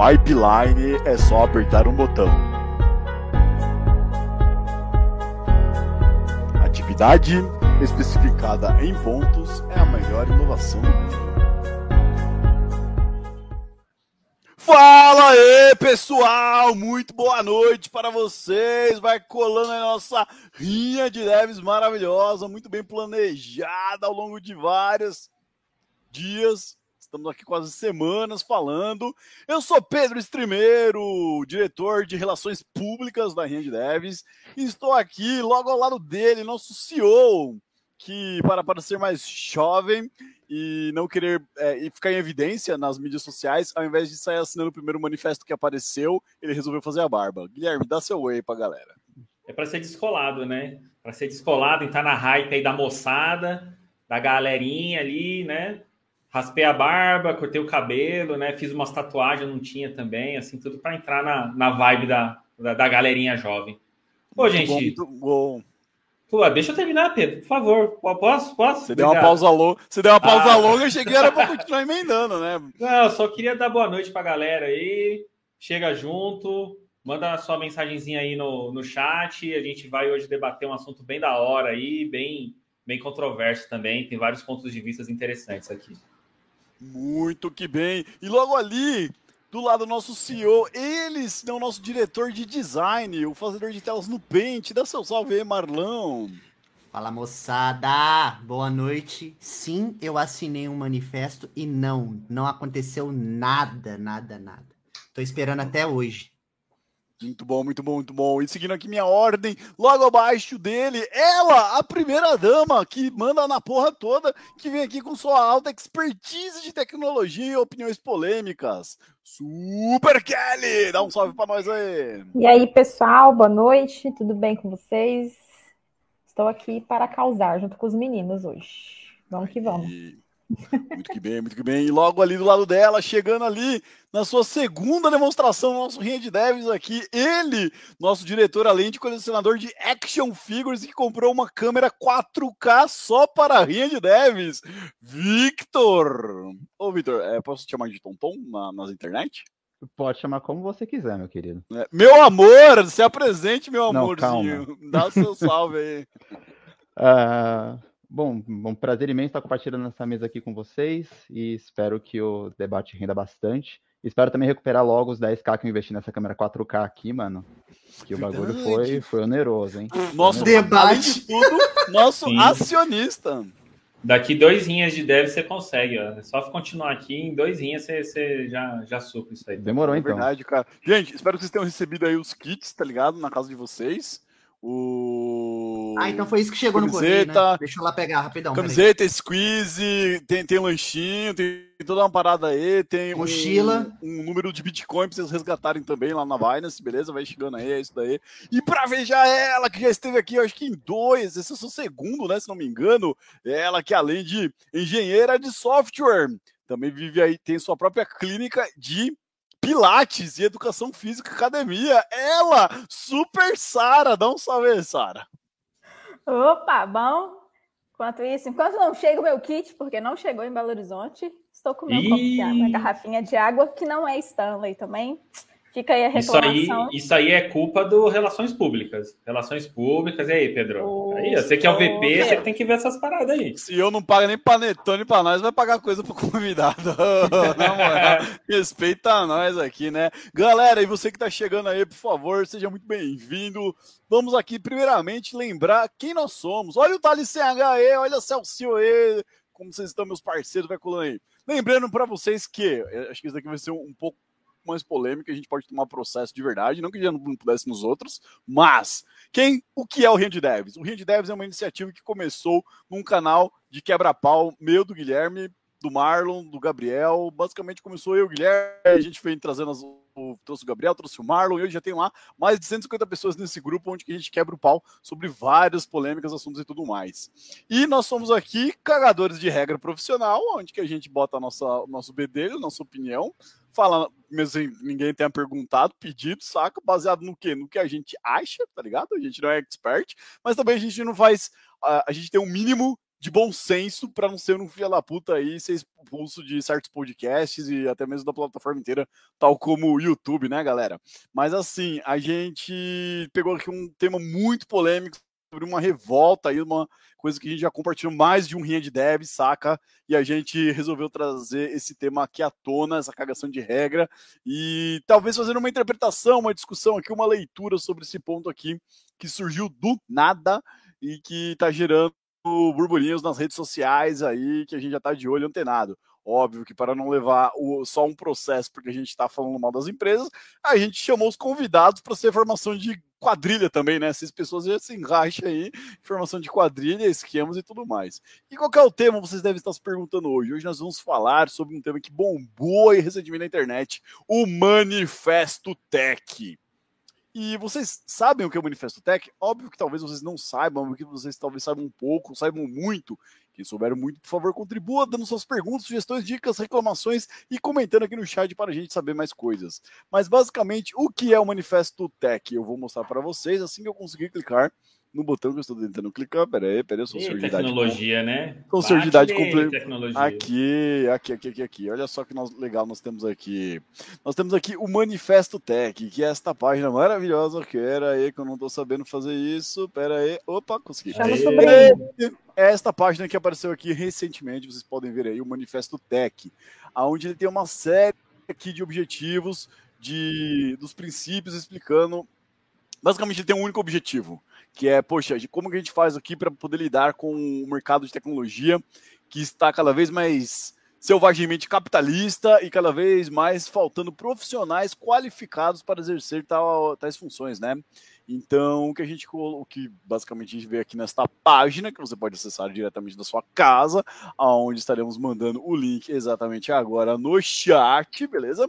Pipeline é só apertar um botão. Atividade especificada em pontos é a melhor inovação do mundo. Fala aí, pessoal! Muito boa noite para vocês. Vai colando a nossa rinha de leves maravilhosa, muito bem planejada ao longo de vários dias. Estamos aqui quase semanas falando. Eu sou Pedro Estrimeiro, diretor de Relações Públicas da de Devs, e estou aqui logo ao lado dele, nosso CEO, que para parecer mais jovem e não querer é, e ficar em evidência nas mídias sociais, ao invés de sair assinando o primeiro manifesto que apareceu, ele resolveu fazer a barba. Guilherme, dá seu oi pra galera. É para ser descolado, né? Para ser descolado, entrar na hype aí da moçada, da galerinha ali, né? Raspei a barba, cortei o cabelo, né? Fiz umas tatuagens, não tinha também, assim, tudo para entrar na, na vibe da, da, da galerinha jovem. Ô, muito gente. Bom, muito bom. Pô, deixa eu terminar, Pedro, por favor. Posso? Posso? Você deu uma pausa longa. Você deu uma pausa ah. longa, eu cheguei era para continuar emendando, né? Não, eu só queria dar boa noite para a galera aí. Chega junto, manda sua mensagenzinha aí no, no chat. A gente vai hoje debater um assunto bem da hora aí, bem, bem controverso também. Tem vários pontos de vista interessantes aqui. Muito que bem. E logo ali, do lado do nosso CEO, ele, não nosso diretor de design, o fazedor de telas no Paint. Dá seu salve aí, Marlão. Fala moçada, boa noite. Sim, eu assinei um manifesto e não, não aconteceu nada, nada, nada. Tô esperando até hoje. Muito bom, muito bom, muito bom. E seguindo aqui minha ordem, logo abaixo dele, ela, a primeira dama, que manda na porra toda, que vem aqui com sua alta expertise de tecnologia e opiniões polêmicas. Super Kelly! Dá um salve para nós aí. E aí, pessoal, boa noite, tudo bem com vocês? Estou aqui para causar junto com os meninos hoje. Vamos que vamos. Muito que bem, muito que bem. E logo ali do lado dela, chegando ali na sua segunda demonstração no nosso Rinha de Devs aqui, ele, nosso diretor, além de colecionador de action figures, que comprou uma câmera 4K só para a Rinha de Devs, Victor. Ô, Victor, é, posso te chamar de Tonton na, nas internet? Pode chamar como você quiser, meu querido. É, meu amor, se apresente, meu amorzinho. Não, Dá seu salve aí. uh... Bom, um prazer imenso estar compartilhando essa mesa aqui com vocês e espero que o debate renda bastante. Espero também recuperar logo os 10k que eu investi nessa câmera 4K aqui, mano. Que o bagulho foi, foi oneroso, hein? Nosso debate, tudo, nosso Sim. acionista. Daqui dois rinhas de dev você consegue, ó. É só continuar aqui, em dois rinhas você, você já, já supra isso aí. Demorou, então. É verdade, cara. Gente, espero que vocês tenham recebido aí os kits, tá ligado? Na casa de vocês. O... Ah, então foi isso que chegou camiseta, no correio, né? Deixa eu lá pegar rapidão. Camiseta, squeeze, tem, tem lanchinho, tem toda uma parada aí, tem mochila, um, um, número de Bitcoin pra vocês resgatarem também lá na Binance, beleza? Vai chegando aí, é isso daí. E pra ver já ela, que já esteve aqui, eu acho que em dois, esse é o seu segundo, né? Se não me engano, ela que além de engenheira de software, também vive aí, tem sua própria clínica de Pilates e Educação Física Academia. Ela, Super Sara. Dá um salve Sara. Opa, bom. Enquanto isso, enquanto não chega o meu kit, porque não chegou em Belo Horizonte, estou com meu copo de água, garrafinha de água, que não é Stanley também. Fica aí a reclamação. Isso aí, isso aí é culpa do Relações Públicas. Relações Públicas, e aí, Pedro? Oh, aí, você que é o VP, você tem que ver essas paradas aí. Se eu não pago nem panetone pra nós, vai pagar coisa pro convidado. Na moral, respeita nós aqui, né? Galera, e você que tá chegando aí, por favor, seja muito bem-vindo. Vamos aqui, primeiramente, lembrar quem nós somos. Olha o Thales CH aí, olha o Celcio aí, como vocês estão, meus parceiros, vai colando aí. Lembrando para vocês que, acho que isso daqui vai ser um pouco mais polêmica, a gente pode tomar processo de verdade, não que já não pudesse nos outros, mas quem, o que é o de Devs? O de Devs é uma iniciativa que começou num canal de quebra-pau meu do Guilherme, do Marlon, do Gabriel, basicamente começou eu, Guilherme, a gente foi trazendo as, trouxe o Gabriel, trouxe o Marlon, e hoje já tem lá mais de 150 pessoas nesse grupo, onde a gente quebra o pau sobre várias polêmicas, assuntos e tudo mais. E nós somos aqui cagadores de regra profissional, onde que a gente bota a nossa, o nosso bedelho, nossa opinião, fala, mesmo sem ninguém tenha perguntado, pedido, saca? Baseado no quê? No que a gente acha, tá ligado? A gente não é expert, mas também a gente não faz. A, a gente tem um mínimo de bom senso para não ser um filho da puta aí, ser expulso de certos podcasts e até mesmo da plataforma inteira, tal como o YouTube, né, galera? Mas assim, a gente pegou aqui um tema muito polêmico sobre uma revolta aí, uma coisa que a gente já compartilhou mais de um rinha de dev, saca? E a gente resolveu trazer esse tema aqui à tona, essa cagação de regra, e talvez fazendo uma interpretação, uma discussão aqui, uma leitura sobre esse ponto aqui, que surgiu do nada e que tá gerando burburinhos nas redes sociais aí, que a gente já tá de olho antenado. Óbvio que para não levar o, só um processo, porque a gente está falando mal das empresas, a gente chamou os convidados para ser formação de quadrilha também, né? Essas pessoas já se encaixam aí, formação de quadrilha, esquemas e tudo mais. E qual é o tema vocês devem estar se perguntando hoje? Hoje nós vamos falar sobre um tema que bombou aí recentemente na internet, o Manifesto Tech. E vocês sabem o que é o Manifesto Tech? Óbvio que talvez vocês não saibam, que vocês talvez saibam um pouco, saibam muito. Quem souber muito, por favor, contribua, dando suas perguntas, sugestões, dicas, reclamações e comentando aqui no chat para a gente saber mais coisas. Mas basicamente, o que é o Manifesto Tech? Eu vou mostrar para vocês assim que eu conseguir clicar no botão que eu estou tentando clicar. Pera aí, pera aí, eu sou surdidade. Tecnologia, com... né? Com surdidade completa. Aqui, aqui, aqui, aqui, aqui. Olha só que nós, legal nós temos aqui. Nós temos aqui o Manifesto Tech, que é esta página maravilhosa. Pera aí, que eu não estou sabendo fazer isso. Pera aí. Opa, consegui. É esta página que apareceu aqui recentemente. Vocês podem ver aí o Manifesto Tech, aonde ele tem uma série aqui de objetivos, de dos princípios explicando basicamente ele tem um único objetivo, que é, poxa, como que a gente faz aqui para poder lidar com o mercado de tecnologia que está cada vez mais selvagemente capitalista e cada vez mais faltando profissionais qualificados para exercer tal, tais funções, né? Então, o que a gente o que basicamente a gente vê aqui nesta página, que você pode acessar diretamente da sua casa, aonde estaremos mandando o link exatamente agora no chat, beleza?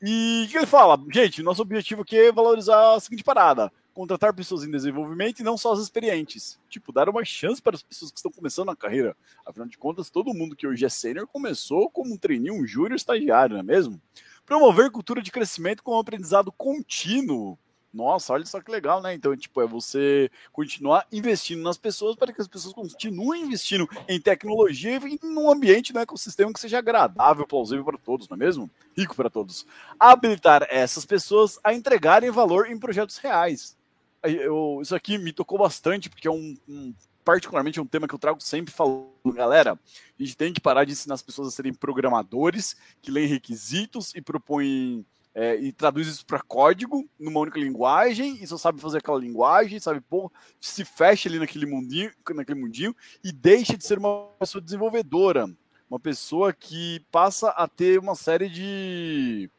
E o que ele fala? Gente, nosso objetivo aqui é valorizar a seguinte parada: contratar pessoas em desenvolvimento e não só as experientes. Tipo, dar uma chance para as pessoas que estão começando a carreira. Afinal de contas, todo mundo que hoje é sênior começou como um treininho, um júnior estagiário, não é mesmo? Promover cultura de crescimento com um aprendizado contínuo nossa, olha só que legal, né? Então, tipo, é você continuar investindo nas pessoas para que as pessoas continuem investindo em tecnologia e num ambiente, no ecossistema que seja agradável, plausível para todos, não é mesmo? Rico para todos. Habilitar essas pessoas a entregarem valor em projetos reais. Eu, isso aqui me tocou bastante, porque é um, um particularmente um tema que eu trago sempre falando, galera, a gente tem que parar de ensinar as pessoas a serem programadores, que leem requisitos e propõem é, e traduz isso para código numa única linguagem e só sabe fazer aquela linguagem, sabe, pô, se fecha ali naquele mundinho, naquele mundinho e deixa de ser uma pessoa desenvolvedora, uma pessoa que passa a ter uma série de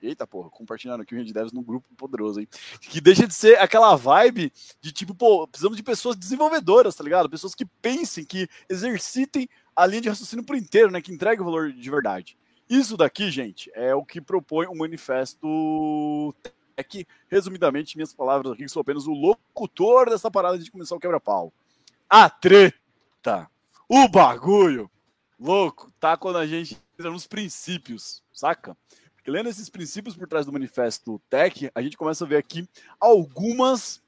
Eita porra, compartilhando aqui o Rede Devs num grupo poderoso, hein? Que deixa de ser aquela vibe de tipo, pô, precisamos de pessoas desenvolvedoras, tá ligado? Pessoas que pensem, que exercitem a linha de raciocínio por inteiro, né? Que entreguem o valor de verdade. Isso daqui, gente, é o que propõe o manifesto Tech. Resumidamente, minhas palavras aqui, sou apenas o locutor dessa parada de começar o quebra-pau. A treta, o bagulho, louco, tá quando a gente entra nos princípios, saca? Lendo esses princípios por trás do manifesto Tech, a gente começa a ver aqui algumas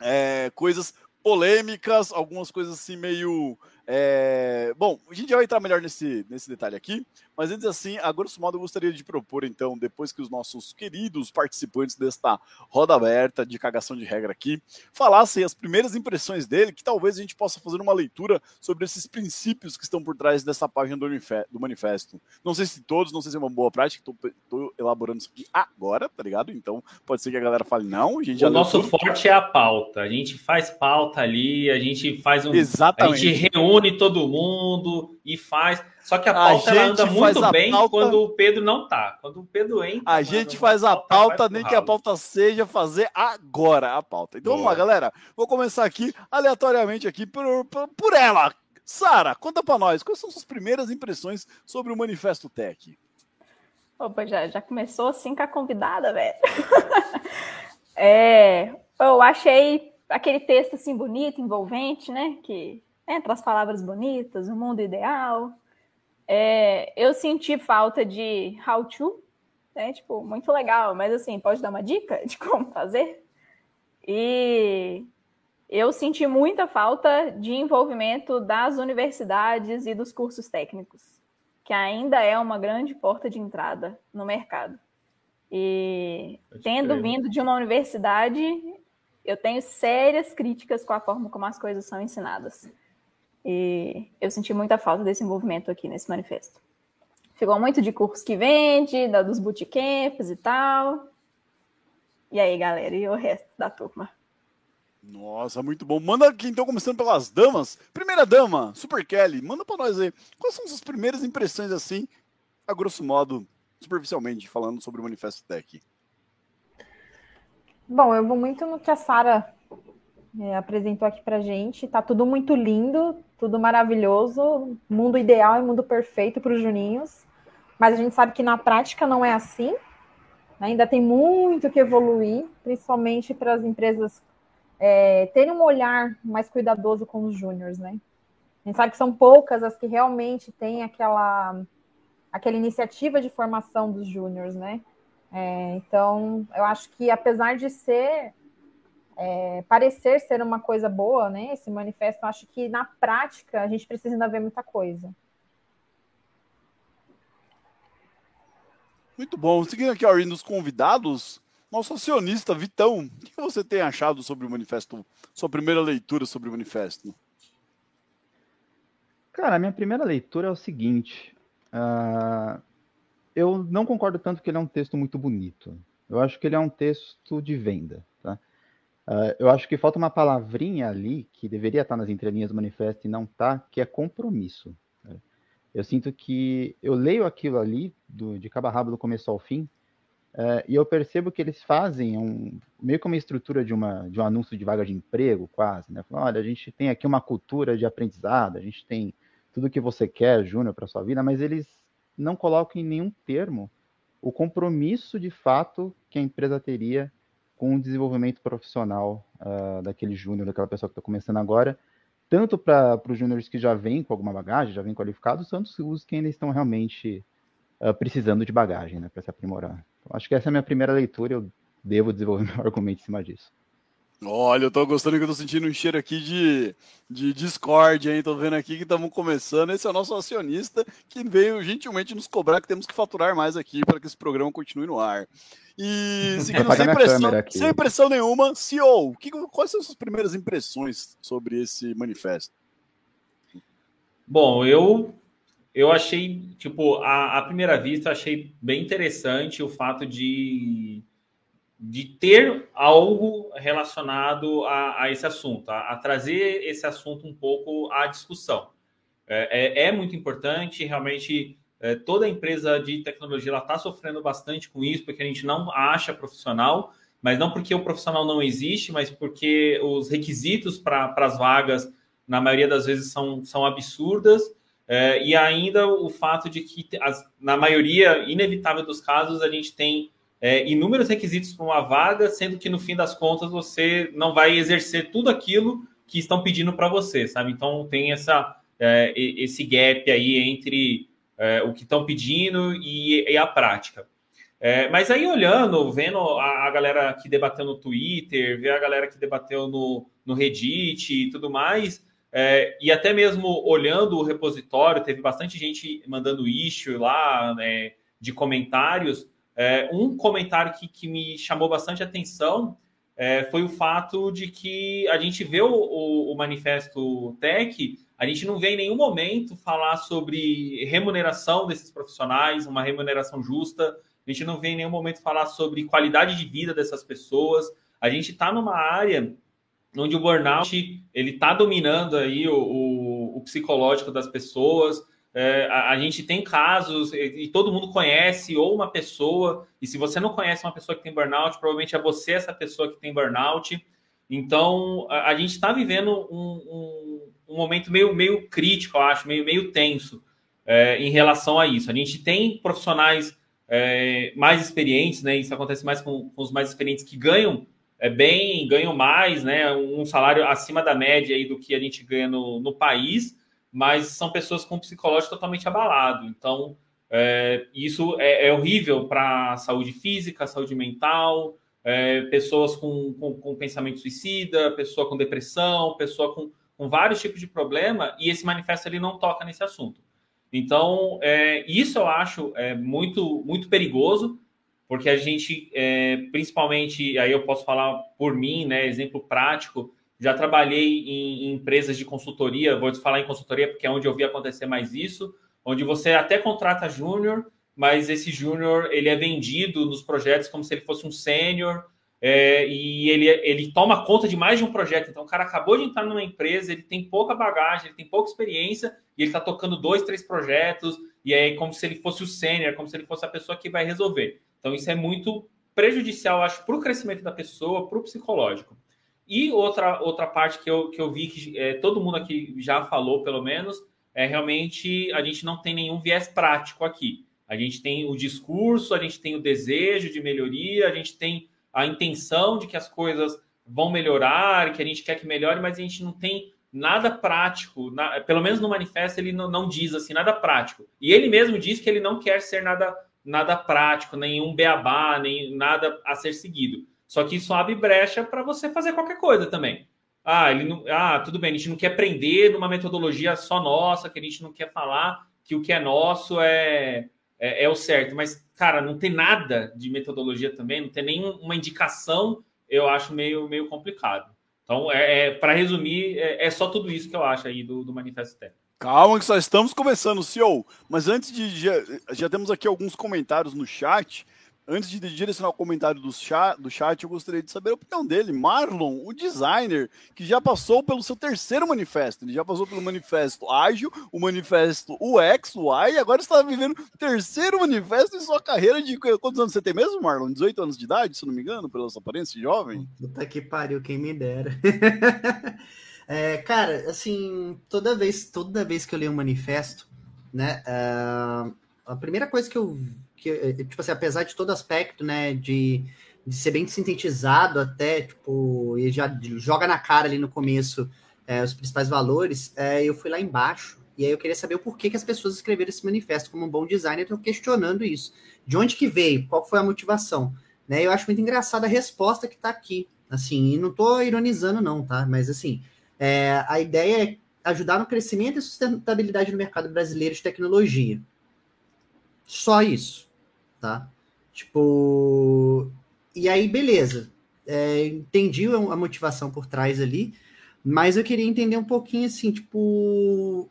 é, coisas polêmicas, algumas coisas assim meio é, bom, a gente já vai entrar melhor nesse, nesse detalhe aqui, mas antes assim, a grosso modo eu gostaria de propor, então, depois que os nossos queridos participantes desta roda aberta de cagação de regra aqui falassem as primeiras impressões dele, que talvez a gente possa fazer uma leitura sobre esses princípios que estão por trás dessa página do manifesto. Não sei se todos, não sei se é uma boa prática, estou elaborando isso aqui agora, tá ligado? Então pode ser que a galera fale, não, a gente já. O nosso forte é a pauta, a gente faz pauta ali, a gente faz um. Exatamente. A gente reúne reúne todo mundo e faz. Só que a pauta a anda muito bem pauta... quando o Pedro não tá. Quando o Pedro entra. A gente faz a pauta, nem que a pauta seja fazer agora a pauta. Então Boa. vamos lá, galera. Vou começar aqui aleatoriamente aqui por, por, por ela. Sara, conta para nós, quais são suas primeiras impressões sobre o Manifesto Tech? Opa, já, já começou assim com a convidada, velho. é, eu achei aquele texto assim bonito, envolvente, né? Que entre as palavras bonitas, o mundo ideal. É, eu senti falta de how to, né? Tipo, muito legal, mas assim, pode dar uma dica de como fazer? E eu senti muita falta de envolvimento das universidades e dos cursos técnicos, que ainda é uma grande porta de entrada no mercado. E tendo vindo de uma universidade, eu tenho sérias críticas com a forma como as coisas são ensinadas. E eu senti muita falta desse envolvimento aqui nesse manifesto. Ficou muito de curso que vende, da, dos bootcamps e tal. E aí, galera, e o resto da turma? Nossa, muito bom. Manda aqui, então, começando pelas damas. Primeira dama, Super Kelly, manda para nós aí. Quais são suas primeiras impressões, assim, a grosso modo, superficialmente, falando sobre o Manifesto Tech? Bom, eu vou muito no que a Sara é, apresentou aqui pra gente. Tá tudo muito lindo, tudo maravilhoso, mundo ideal e mundo perfeito para os Juninhos. Mas a gente sabe que na prática não é assim. Ainda tem muito que evoluir, principalmente para as empresas é, terem um olhar mais cuidadoso com os júniores, né? A gente sabe que são poucas as que realmente têm aquela, aquela iniciativa de formação dos júniores, né? É, então, eu acho que apesar de ser é, parecer ser uma coisa boa, né? Esse manifesto, eu acho que na prática a gente precisa ainda ver muita coisa. Muito bom. Seguindo aqui, Ari, nos convidados, nosso acionista, Vitão, o que você tem achado sobre o manifesto? Sua primeira leitura sobre o manifesto? Cara, a minha primeira leitura é o seguinte. Uh, eu não concordo tanto que ele é um texto muito bonito. Eu acho que ele é um texto de venda. Uh, eu acho que falta uma palavrinha ali que deveria estar nas entrelinhas do manifesto e não está, que é compromisso. Né? Eu sinto que eu leio aquilo ali, do, de cabo a rabo do começo ao fim, Uh, e eu percebo que eles fazem um, meio que uma estrutura de, uma, de um anúncio de vaga de emprego, quase, né? Olha, a gente tem aqui uma cultura de aprendizado, a gente tem tudo que você quer, Júnior, para sua vida, mas eles não colocam em nenhum termo o compromisso de fato que a empresa teria com o desenvolvimento profissional uh, daquele júnior, daquela pessoa que está começando agora, tanto para os júniores que já vêm com alguma bagagem, já vêm qualificados, tanto os que ainda estão realmente uh, precisando de bagagem né, para se aprimorar. Acho que essa é a minha primeira leitura, eu devo desenvolver meu argumento em cima disso. Olha, eu tô gostando que eu tô sentindo um cheiro aqui de, de Discord, hein? Tô vendo aqui que estamos começando. Esse é o nosso acionista que veio gentilmente nos cobrar que temos que faturar mais aqui para que esse programa continue no ar. E seguindo sem pressão, sem pressão nenhuma, CEO, que, quais são as suas primeiras impressões sobre esse manifesto? Bom, eu eu achei, tipo, à, primeira vista, achei bem interessante o fato de, de ter algo relacionado a, a esse assunto, a, a, trazer esse assunto um pouco à discussão. É, é, é muito importante, realmente, é, toda empresa de tecnologia está sofrendo bastante com isso, porque a gente não acha profissional, mas não porque o profissional não existe, mas porque os requisitos para as vagas, na maioria das vezes, são, são absurdas é, e ainda o fato de que, as, na maioria inevitável dos casos, a gente tem é, inúmeros requisitos para uma vaga, sendo que no fim das contas você não vai exercer tudo aquilo que estão pedindo para você, sabe? Então tem essa, é, esse gap aí entre é, o que estão pedindo e, e, a prática. É, mas aí olhando, vendo a, a, galera que debateu no Twitter, ver a galera que debateu no, no Reddit e tudo mais, é, e até mesmo olhando o repositório, teve bastante gente mandando issue lá né, de comentários. É, um comentário que, que, me chamou bastante atenção é, foi o fato de que a gente vê o, o, o, manifesto Tech, a gente não vê em nenhum momento falar sobre remuneração desses profissionais, uma remuneração justa, a gente não vê em nenhum momento falar sobre qualidade de vida dessas pessoas. A gente está numa área onde o burnout ele está dominando aí o, o, o, psicológico das pessoas. É, a, a, gente tem casos e, e, todo mundo conhece ou uma pessoa e se você não conhece uma pessoa que tem burnout, provavelmente é você essa pessoa que tem burnout. Então a, a gente está vivendo um, um, um, momento meio, meio crítico, eu acho, meio, meio tenso é, em relação a isso. A gente tem profissionais é, mais experientes, né? Isso acontece mais com, com os mais experientes que ganham é bem, ganham mais, né? Um salário acima da média aí do que a gente ganha no, no país, mas são pessoas com psicológico totalmente abalado. Então, é, isso é, é horrível para a saúde física, saúde mental, é, pessoas com, com, com, pensamento suicida, pessoa com depressão, pessoa com, com vários tipos de problema, e esse manifesto ele não toca nesse assunto. Então, é, isso eu acho é, muito, muito perigoso, porque a gente, é, principalmente, aí eu posso falar por mim, né, exemplo prático, já trabalhei em, em empresas de consultoria, vou falar em consultoria porque é onde eu vi acontecer mais isso, onde você até contrata júnior, mas esse júnior ele é vendido nos projetos como se ele fosse um sênior é, e ele, ele toma conta de mais de um projeto. Então, o cara acabou de entrar numa empresa, ele tem pouca bagagem, ele tem pouca experiência e ele está tocando dois, três projetos e é como se ele fosse o sênior, como se ele fosse a pessoa que vai resolver. Então, isso é muito prejudicial, acho, para o crescimento da pessoa, para o psicológico. E outra, outra parte que eu, que eu vi que é, todo mundo aqui já falou, pelo menos, é realmente a gente não tem nenhum viés prático aqui. A gente tem o discurso, a gente tem o desejo de melhoria, a gente tem a intenção de que as coisas vão melhorar, que a gente quer que melhore, mas a gente não tem nada prático, na, pelo menos no manifesto ele não, não, diz assim nada prático. E ele mesmo diz que ele não quer ser nada nada prático, nenhum beabá, nem nada a ser seguido. Só que isso abre brecha para você fazer qualquer coisa também. Ah, ele não, ah, tudo bem, a gente não quer aprender numa metodologia só nossa, que a gente não quer falar que o que é nosso é, é, é o certo. Mas, cara, não tem nada de metodologia também, não tem nenhuma indicação, eu acho meio, meio complicado. Então, é, é para resumir, é, é, só tudo isso que eu acho aí do, do Manifesto Técnico. Calma que só estamos começando, CEO. Mas antes de. Já, já temos aqui alguns comentários no chat. Antes de direcionar o comentário do chat, do chat, eu gostaria de saber a opinião dele. Marlon, o designer, que já passou pelo seu terceiro manifesto. Ele já passou pelo manifesto ágil, o manifesto UX, UI, e agora está vivendo o terceiro manifesto em sua carreira de. Quantos anos você tem mesmo, Marlon? 18 anos de idade, se não me engano, pela sua aparência jovem? Puta que pariu, quem me dera. é, cara, assim, toda vez, toda vez que eu leio um manifesto, né, uh, a primeira coisa que eu que, eh, tipo assim, apesar de todo aspecto, né, de, de ser bem sintetizado até, tipo, e já joga na cara ali no começo é, os principais valores, é, eu fui lá embaixo e aí eu queria saber o porquê que as pessoas escreveram esse manifesto como um bom designer, eu questionando isso. De onde que veio? Qual foi a motivação? Né, eu acho muito engraçada a resposta que está aqui, assim, e não estou ironizando não, tá? Mas, assim, é, a ideia é ajudar no crescimento e sustentabilidade no mercado brasileiro de tecnologia. Só isso tá? Tipo, e aí, beleza. É, entendi a motivação por trás ali, mas eu queria entender um pouquinho assim, tipo,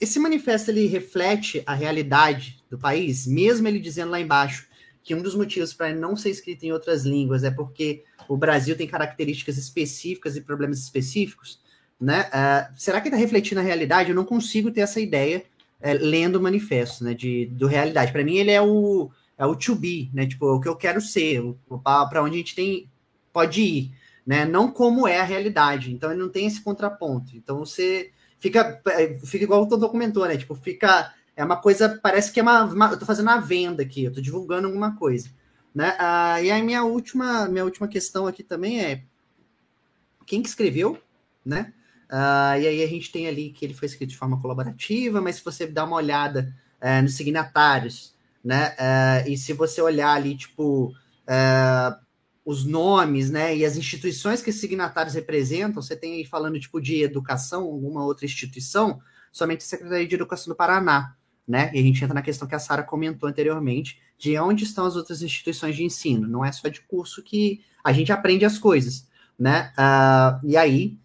esse manifesto ele reflete a realidade do país, mesmo ele dizendo lá embaixo que um dos motivos para não ser escrito em outras línguas é porque o Brasil tem características específicas e problemas específicos, né? Uh, será que está refletindo a realidade? Eu não consigo ter essa ideia é, lendo o manifesto, né, de, do realidade. Para mim, ele é o, é o to be, né, tipo, o que eu quero ser, para onde a gente tem, pode ir, né, não como é a realidade. Então, ele não tem esse contraponto. Então, você fica, é, fica igual o Totô comentou, né, tipo, fica, é uma coisa, parece que é uma, uma eu tô fazendo uma venda aqui, eu tô divulgando alguma coisa, né, ah, e aí minha última, minha última questão aqui também é, quem que escreveu, né, Uh, e aí a gente tem ali que ele foi escrito de forma colaborativa, mas se você dá uma olhada uh, nos signatários, né? Uh, e se você olhar ali, tipo, é, os nomes, né? E as instituições que esses signatários representam, você tem aí falando, tipo, de educação, alguma outra instituição, somente a Secretaria de Educação do Paraná, né? E a gente entra na questão que a Sara comentou anteriormente, de onde estão as outras instituições de ensino. Não é só de curso que a gente aprende as coisas, né? Uh, e aí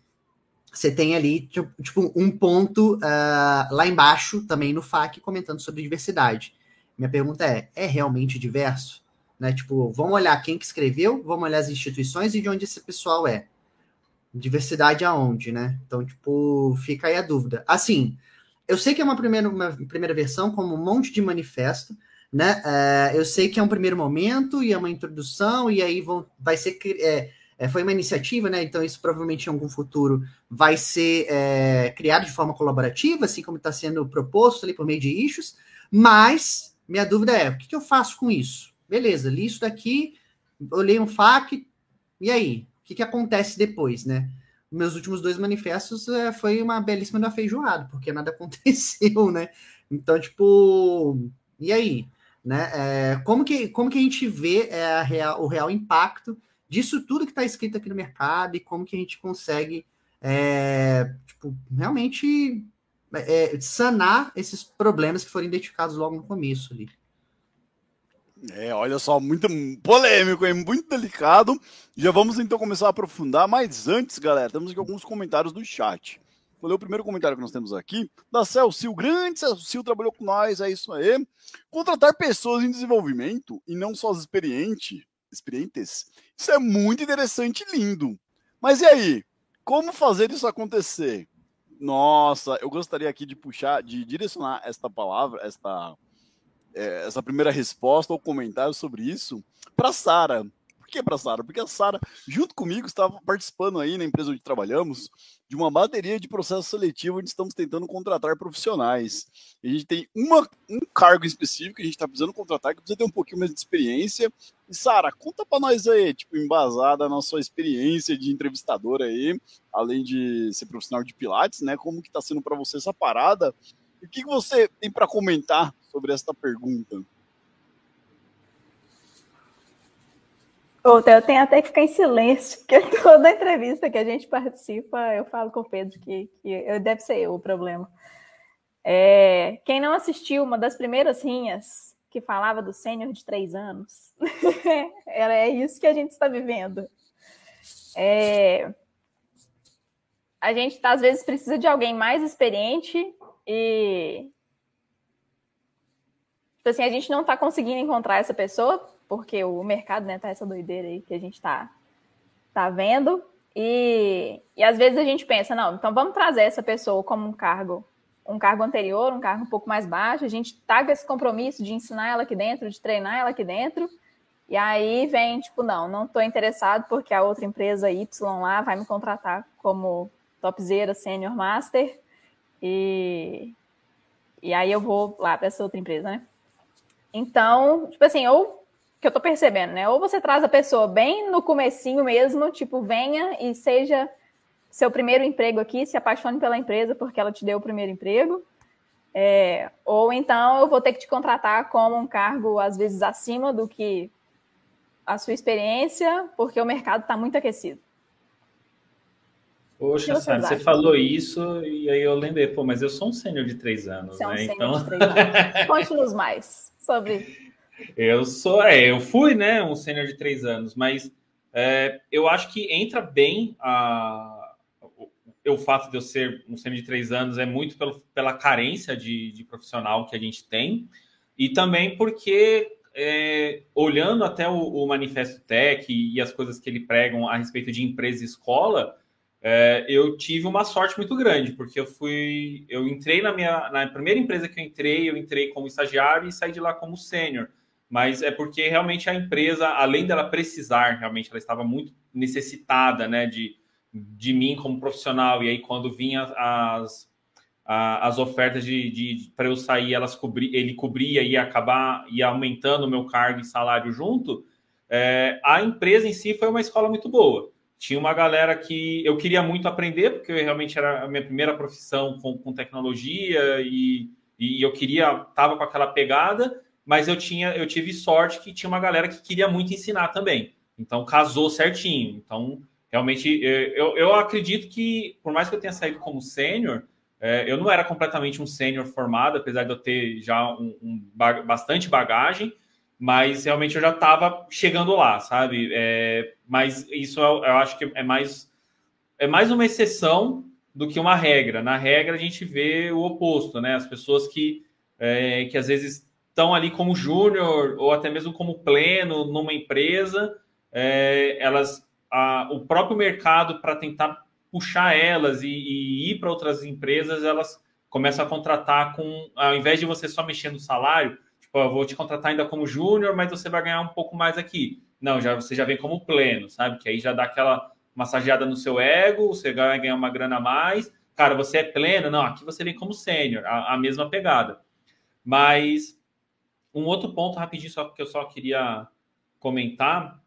você tem ali, tipo, tipo um ponto uh, lá embaixo, também no FAQ, comentando sobre diversidade. Minha pergunta é, é realmente diverso? Né? Tipo, vamos olhar quem que escreveu, vamos olhar as instituições e de onde esse pessoal é. Diversidade aonde, né? Então, tipo, fica aí a dúvida. Assim, eu sei que é uma primeira, uma primeira versão, como um monte de manifesto, né? Uh, eu sei que é um primeiro momento e é uma introdução, e aí vão, vai ser... É, é, foi uma iniciativa, né? Então, isso provavelmente em algum futuro vai ser é, criado de forma colaborativa, assim como está sendo proposto ali por meio de issues. Mas minha dúvida é: o que, que eu faço com isso? Beleza, li isso daqui, olhei um FAQ, e aí? O que, que acontece depois, né? Meus últimos dois manifestos é, foi uma belíssima feijoada, porque nada aconteceu, né? Então, tipo, e aí? né? É, como, que, como que a gente vê é, real, o real impacto disso tudo que está escrito aqui no mercado e como que a gente consegue é, tipo, realmente é, sanar esses problemas que foram identificados logo no começo ali. É, olha só, muito polêmico, hein? muito delicado. Já vamos então começar a aprofundar, mas antes, galera, temos aqui alguns comentários do chat. Vou ler o primeiro comentário que nós temos aqui, da Celcio, grande Celcio, trabalhou com nós, é isso aí. Contratar pessoas em desenvolvimento e não só as experientes, experientes, isso é muito interessante e lindo. Mas e aí, como fazer isso acontecer? Nossa, eu gostaria aqui de puxar, de direcionar esta palavra, esta é, essa primeira resposta ou comentário sobre isso para Sara. Por que para Sara? Porque a Sara, junto comigo, estava participando aí na empresa onde trabalhamos de uma bateria de processo seletivo onde estamos tentando contratar profissionais. a gente tem uma, um cargo específico que a gente está precisando contratar, que precisa ter um pouquinho mais de experiência. E Sara, conta para nós aí, tipo, embasada na sua experiência de entrevistadora aí, além de ser profissional de Pilates, né? Como que está sendo para você essa parada? E o que, que você tem para comentar sobre esta pergunta? Eu tenho até que ficar em silêncio, porque toda entrevista que a gente participa, eu falo com o Pedro que, que deve ser eu o problema. É, quem não assistiu uma das primeiras rinhas que falava do sênior de três anos, é isso que a gente está vivendo. É, a gente às vezes precisa de alguém mais experiente e tipo assim, a gente não está conseguindo encontrar essa pessoa, porque o mercado, né, tá essa doideira aí que a gente está tá vendo. E, e às vezes a gente pensa, não, então vamos trazer essa pessoa como um cargo, um cargo anterior, um cargo um pouco mais baixo, a gente tá com esse compromisso de ensinar ela aqui dentro, de treinar ela aqui dentro, e aí vem, tipo, não, não estou interessado porque a outra empresa Y lá vai me contratar como topzera, senior master, e, e aí eu vou lá para essa outra empresa, né? Então, tipo assim, ou que eu tô percebendo, né? Ou você traz a pessoa bem no comecinho mesmo, tipo, venha e seja seu primeiro emprego aqui, se apaixone pela empresa porque ela te deu o primeiro emprego. É, ou então eu vou ter que te contratar como um cargo, às vezes, acima do que a sua experiência, porque o mercado está muito aquecido. Poxa, Sara, você falou isso e aí eu lembrei, pô, mas eu sou um sênior de três anos, você né? É um então... três anos. Conte-nos mais sobre. Eu sou, é, eu fui, né, um sênior de três anos, mas é, eu acho que entra bem a, o, o fato de eu ser um sênior de três anos é muito pelo, pela carência de, de profissional que a gente tem e também porque é, olhando até o, o, Manifesto Tech e, e, as coisas que ele pregam a respeito de empresa e escola, é, eu tive uma sorte muito grande, porque eu fui, eu entrei na minha, na primeira empresa que eu entrei, eu entrei como estagiário e saí de lá como sênior. Mas é porque realmente a empresa, além dela precisar, realmente ela estava muito necessitada, né, de, de mim como profissional. E aí quando vinha as, as ofertas de, de para eu sair, elas cobri, ele cobria e acabar e aumentando o meu cargo e salário junto. É, a empresa em si foi uma escola muito boa tinha uma galera que eu queria muito aprender, porque realmente era a minha primeira profissão com, com tecnologia e, e eu queria, tava com aquela pegada, mas eu tinha, eu tive sorte que tinha uma galera que queria muito ensinar também. Então casou certinho. Então, realmente, eu, eu acredito que, por mais que eu tenha saído como sênior, é, eu não era completamente um sênior formado, apesar de eu ter já um, um bastante bagagem mas realmente eu já estava chegando lá, sabe? É, mas isso eu, eu, acho que é mais é mais uma exceção do que uma regra. Na regra a gente vê o oposto, né? As pessoas que é, que às vezes estão ali como júnior ou até mesmo como pleno numa empresa, é, elas a, o próprio mercado para tentar puxar elas e, e ir para outras empresas, elas começam a contratar com, ao invés de você só mexer no salário, tipo, eu vou te contratar ainda como júnior, mas você vai ganhar um pouco mais aqui. Não, já você já vem como pleno, sabe? Que aí já dá aquela massageada no seu ego, você vai ganhar uma grana a mais. Cara, você é pleno? Não, aqui você vem como sênior, a, a, mesma pegada. Mas um outro ponto rapidinho só que eu só queria comentar,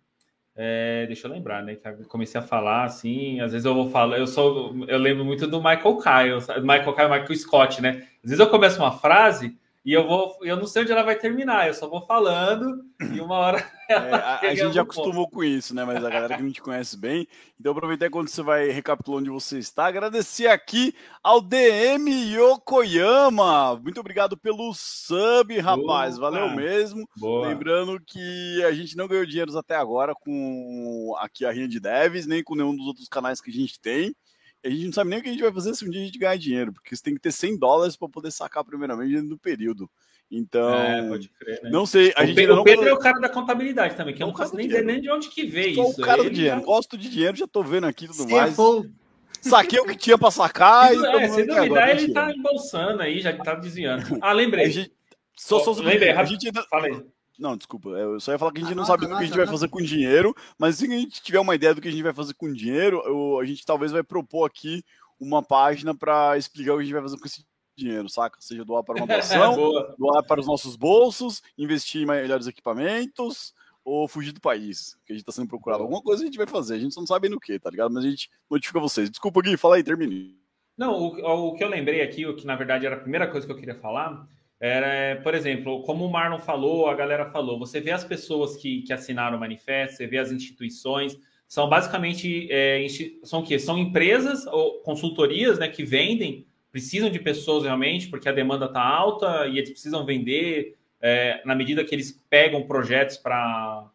é, deixa eu lembrar, né? Eu comecei a falar assim, às vezes eu vou falar, eu sou, eu lembro muito do Michael Kyle, Michael Kyle, Michael Scott, né? Às vezes eu começo uma frase e eu vou, eu não sei onde ela vai terminar, eu só vou falando e uma hora. É, a, a gente já acostumou com isso, né? Mas a galera que não te conhece bem. Então, aproveitar quando você vai recapitular onde você está, agradecer aqui ao DM Yokoyama. Muito obrigado pelo sub, rapaz. Boa. Valeu mesmo. Boa. Lembrando que a gente não ganhou dinheiros até agora com aqui a Rinha de Devs, nem com nenhum dos outros canais que a gente tem a gente não sabe nem o que a gente vai fazer se um dia a gente ganhar dinheiro, porque você tem que ter 100 dólares para poder sacar primeiramente dentro do período. Então, é, crer, né? não sei. A o gente Pedro, não... Pedro é o cara da contabilidade também, que eu não faço nem ideia nem de onde que veio Sou isso. o cara do dinheiro, já... gosto de dinheiro, já tô vendo aqui tudo mais. For... Saquei o que tinha para sacar. e é, se duvidar, ele tá embolsando aí, já tá desviando. Ah, lembrei. Gente... Só, só, só, lembrei, a gente ainda... Falei. Não, desculpa. Eu só ia falar que a gente não sabe o que a gente vai fazer com dinheiro, mas se a gente tiver uma ideia do que a gente vai fazer com dinheiro, eu, a gente talvez vai propor aqui uma página para explicar o que a gente vai fazer com esse dinheiro, saca? Seja doar para uma doação, doar para os nossos bolsos, investir em melhores equipamentos ou fugir do país, que a gente está sendo procurado. Alguma coisa a gente vai fazer, a gente só não sabe no que, tá ligado? Mas a gente notifica vocês. Desculpa, Gui, fala aí, termine. Não, o, o que eu lembrei aqui, o que na verdade era a primeira coisa que eu queria falar, era, por exemplo, como o Marlon falou, a galera falou, você vê as pessoas que, que assinaram o manifesto, você vê as instituições, são basicamente é, são o quê? São empresas ou consultorias né, que vendem, precisam de pessoas realmente, porque a demanda está alta e eles precisam vender é, na medida que eles pegam projetos para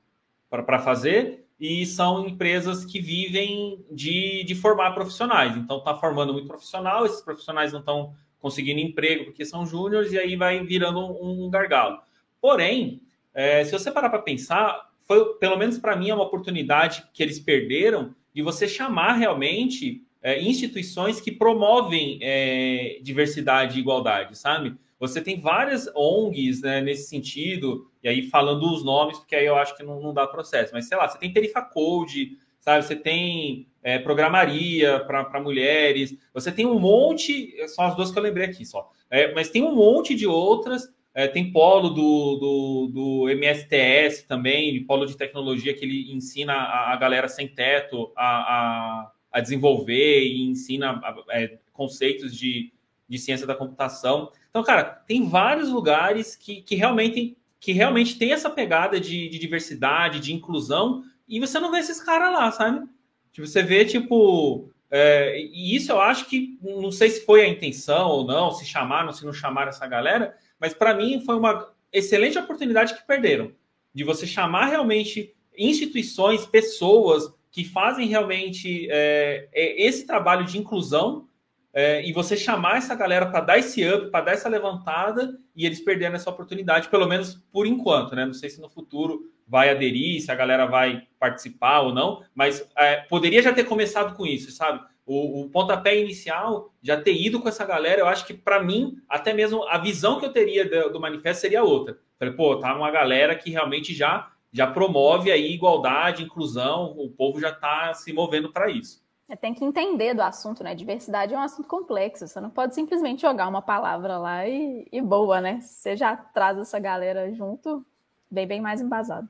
fazer, e são empresas que vivem de, de formar profissionais. Então, está formando muito profissional, esses profissionais não estão conseguindo emprego porque são júniores, e aí vai virando um, gargalo. Porém, é, se você parar para pensar, foi, pelo menos para mim, é uma oportunidade que eles perderam de você chamar realmente é, instituições que promovem é, diversidade e igualdade, sabe? Você tem várias ONGs né, nesse sentido, e aí falando os nomes, porque aí eu acho que não, não dá processo, mas sei lá, você tem Perifa Code, sabe? Você tem é, programaria para mulheres, você tem um monte, são as duas que eu lembrei aqui só, é, mas tem um monte de outras é, tem polo do, do, do, MSTS também, polo de tecnologia que ele ensina a, a galera sem teto a, a, a desenvolver e ensina é, conceitos de, de ciência da computação. Então, cara, tem vários lugares que, que, realmente, que realmente tem essa pegada de, de diversidade, de inclusão, e você não vê esses caras lá, sabe? Tipo, você vê, tipo, é, e isso eu acho que não sei se foi a intenção ou não, se chamaram, se não chamaram essa galera, mas para mim foi uma excelente oportunidade que perderam de você chamar realmente instituições, pessoas que fazem realmente é, é, esse trabalho de inclusão é, e você chamar essa galera para dar esse up, para dar essa levantada e eles perderam essa oportunidade, pelo menos por enquanto, né? Não sei se no futuro vai aderir, se a galera vai participar ou não, mas é, poderia já ter começado com isso, sabe? o, o, pontapé inicial, já ter ido com essa galera, eu acho que para mim, até mesmo a visão que eu teria do, do, manifesto seria outra. Falei, pô, tá uma galera que realmente já já promove aí igualdade, inclusão, o povo já está se movendo para isso. É, tem que entender do assunto, né? Diversidade é um assunto complexo. Você não pode simplesmente jogar uma palavra lá e, e boa, né? Você já traz essa galera junto, bem, bem mais embasado.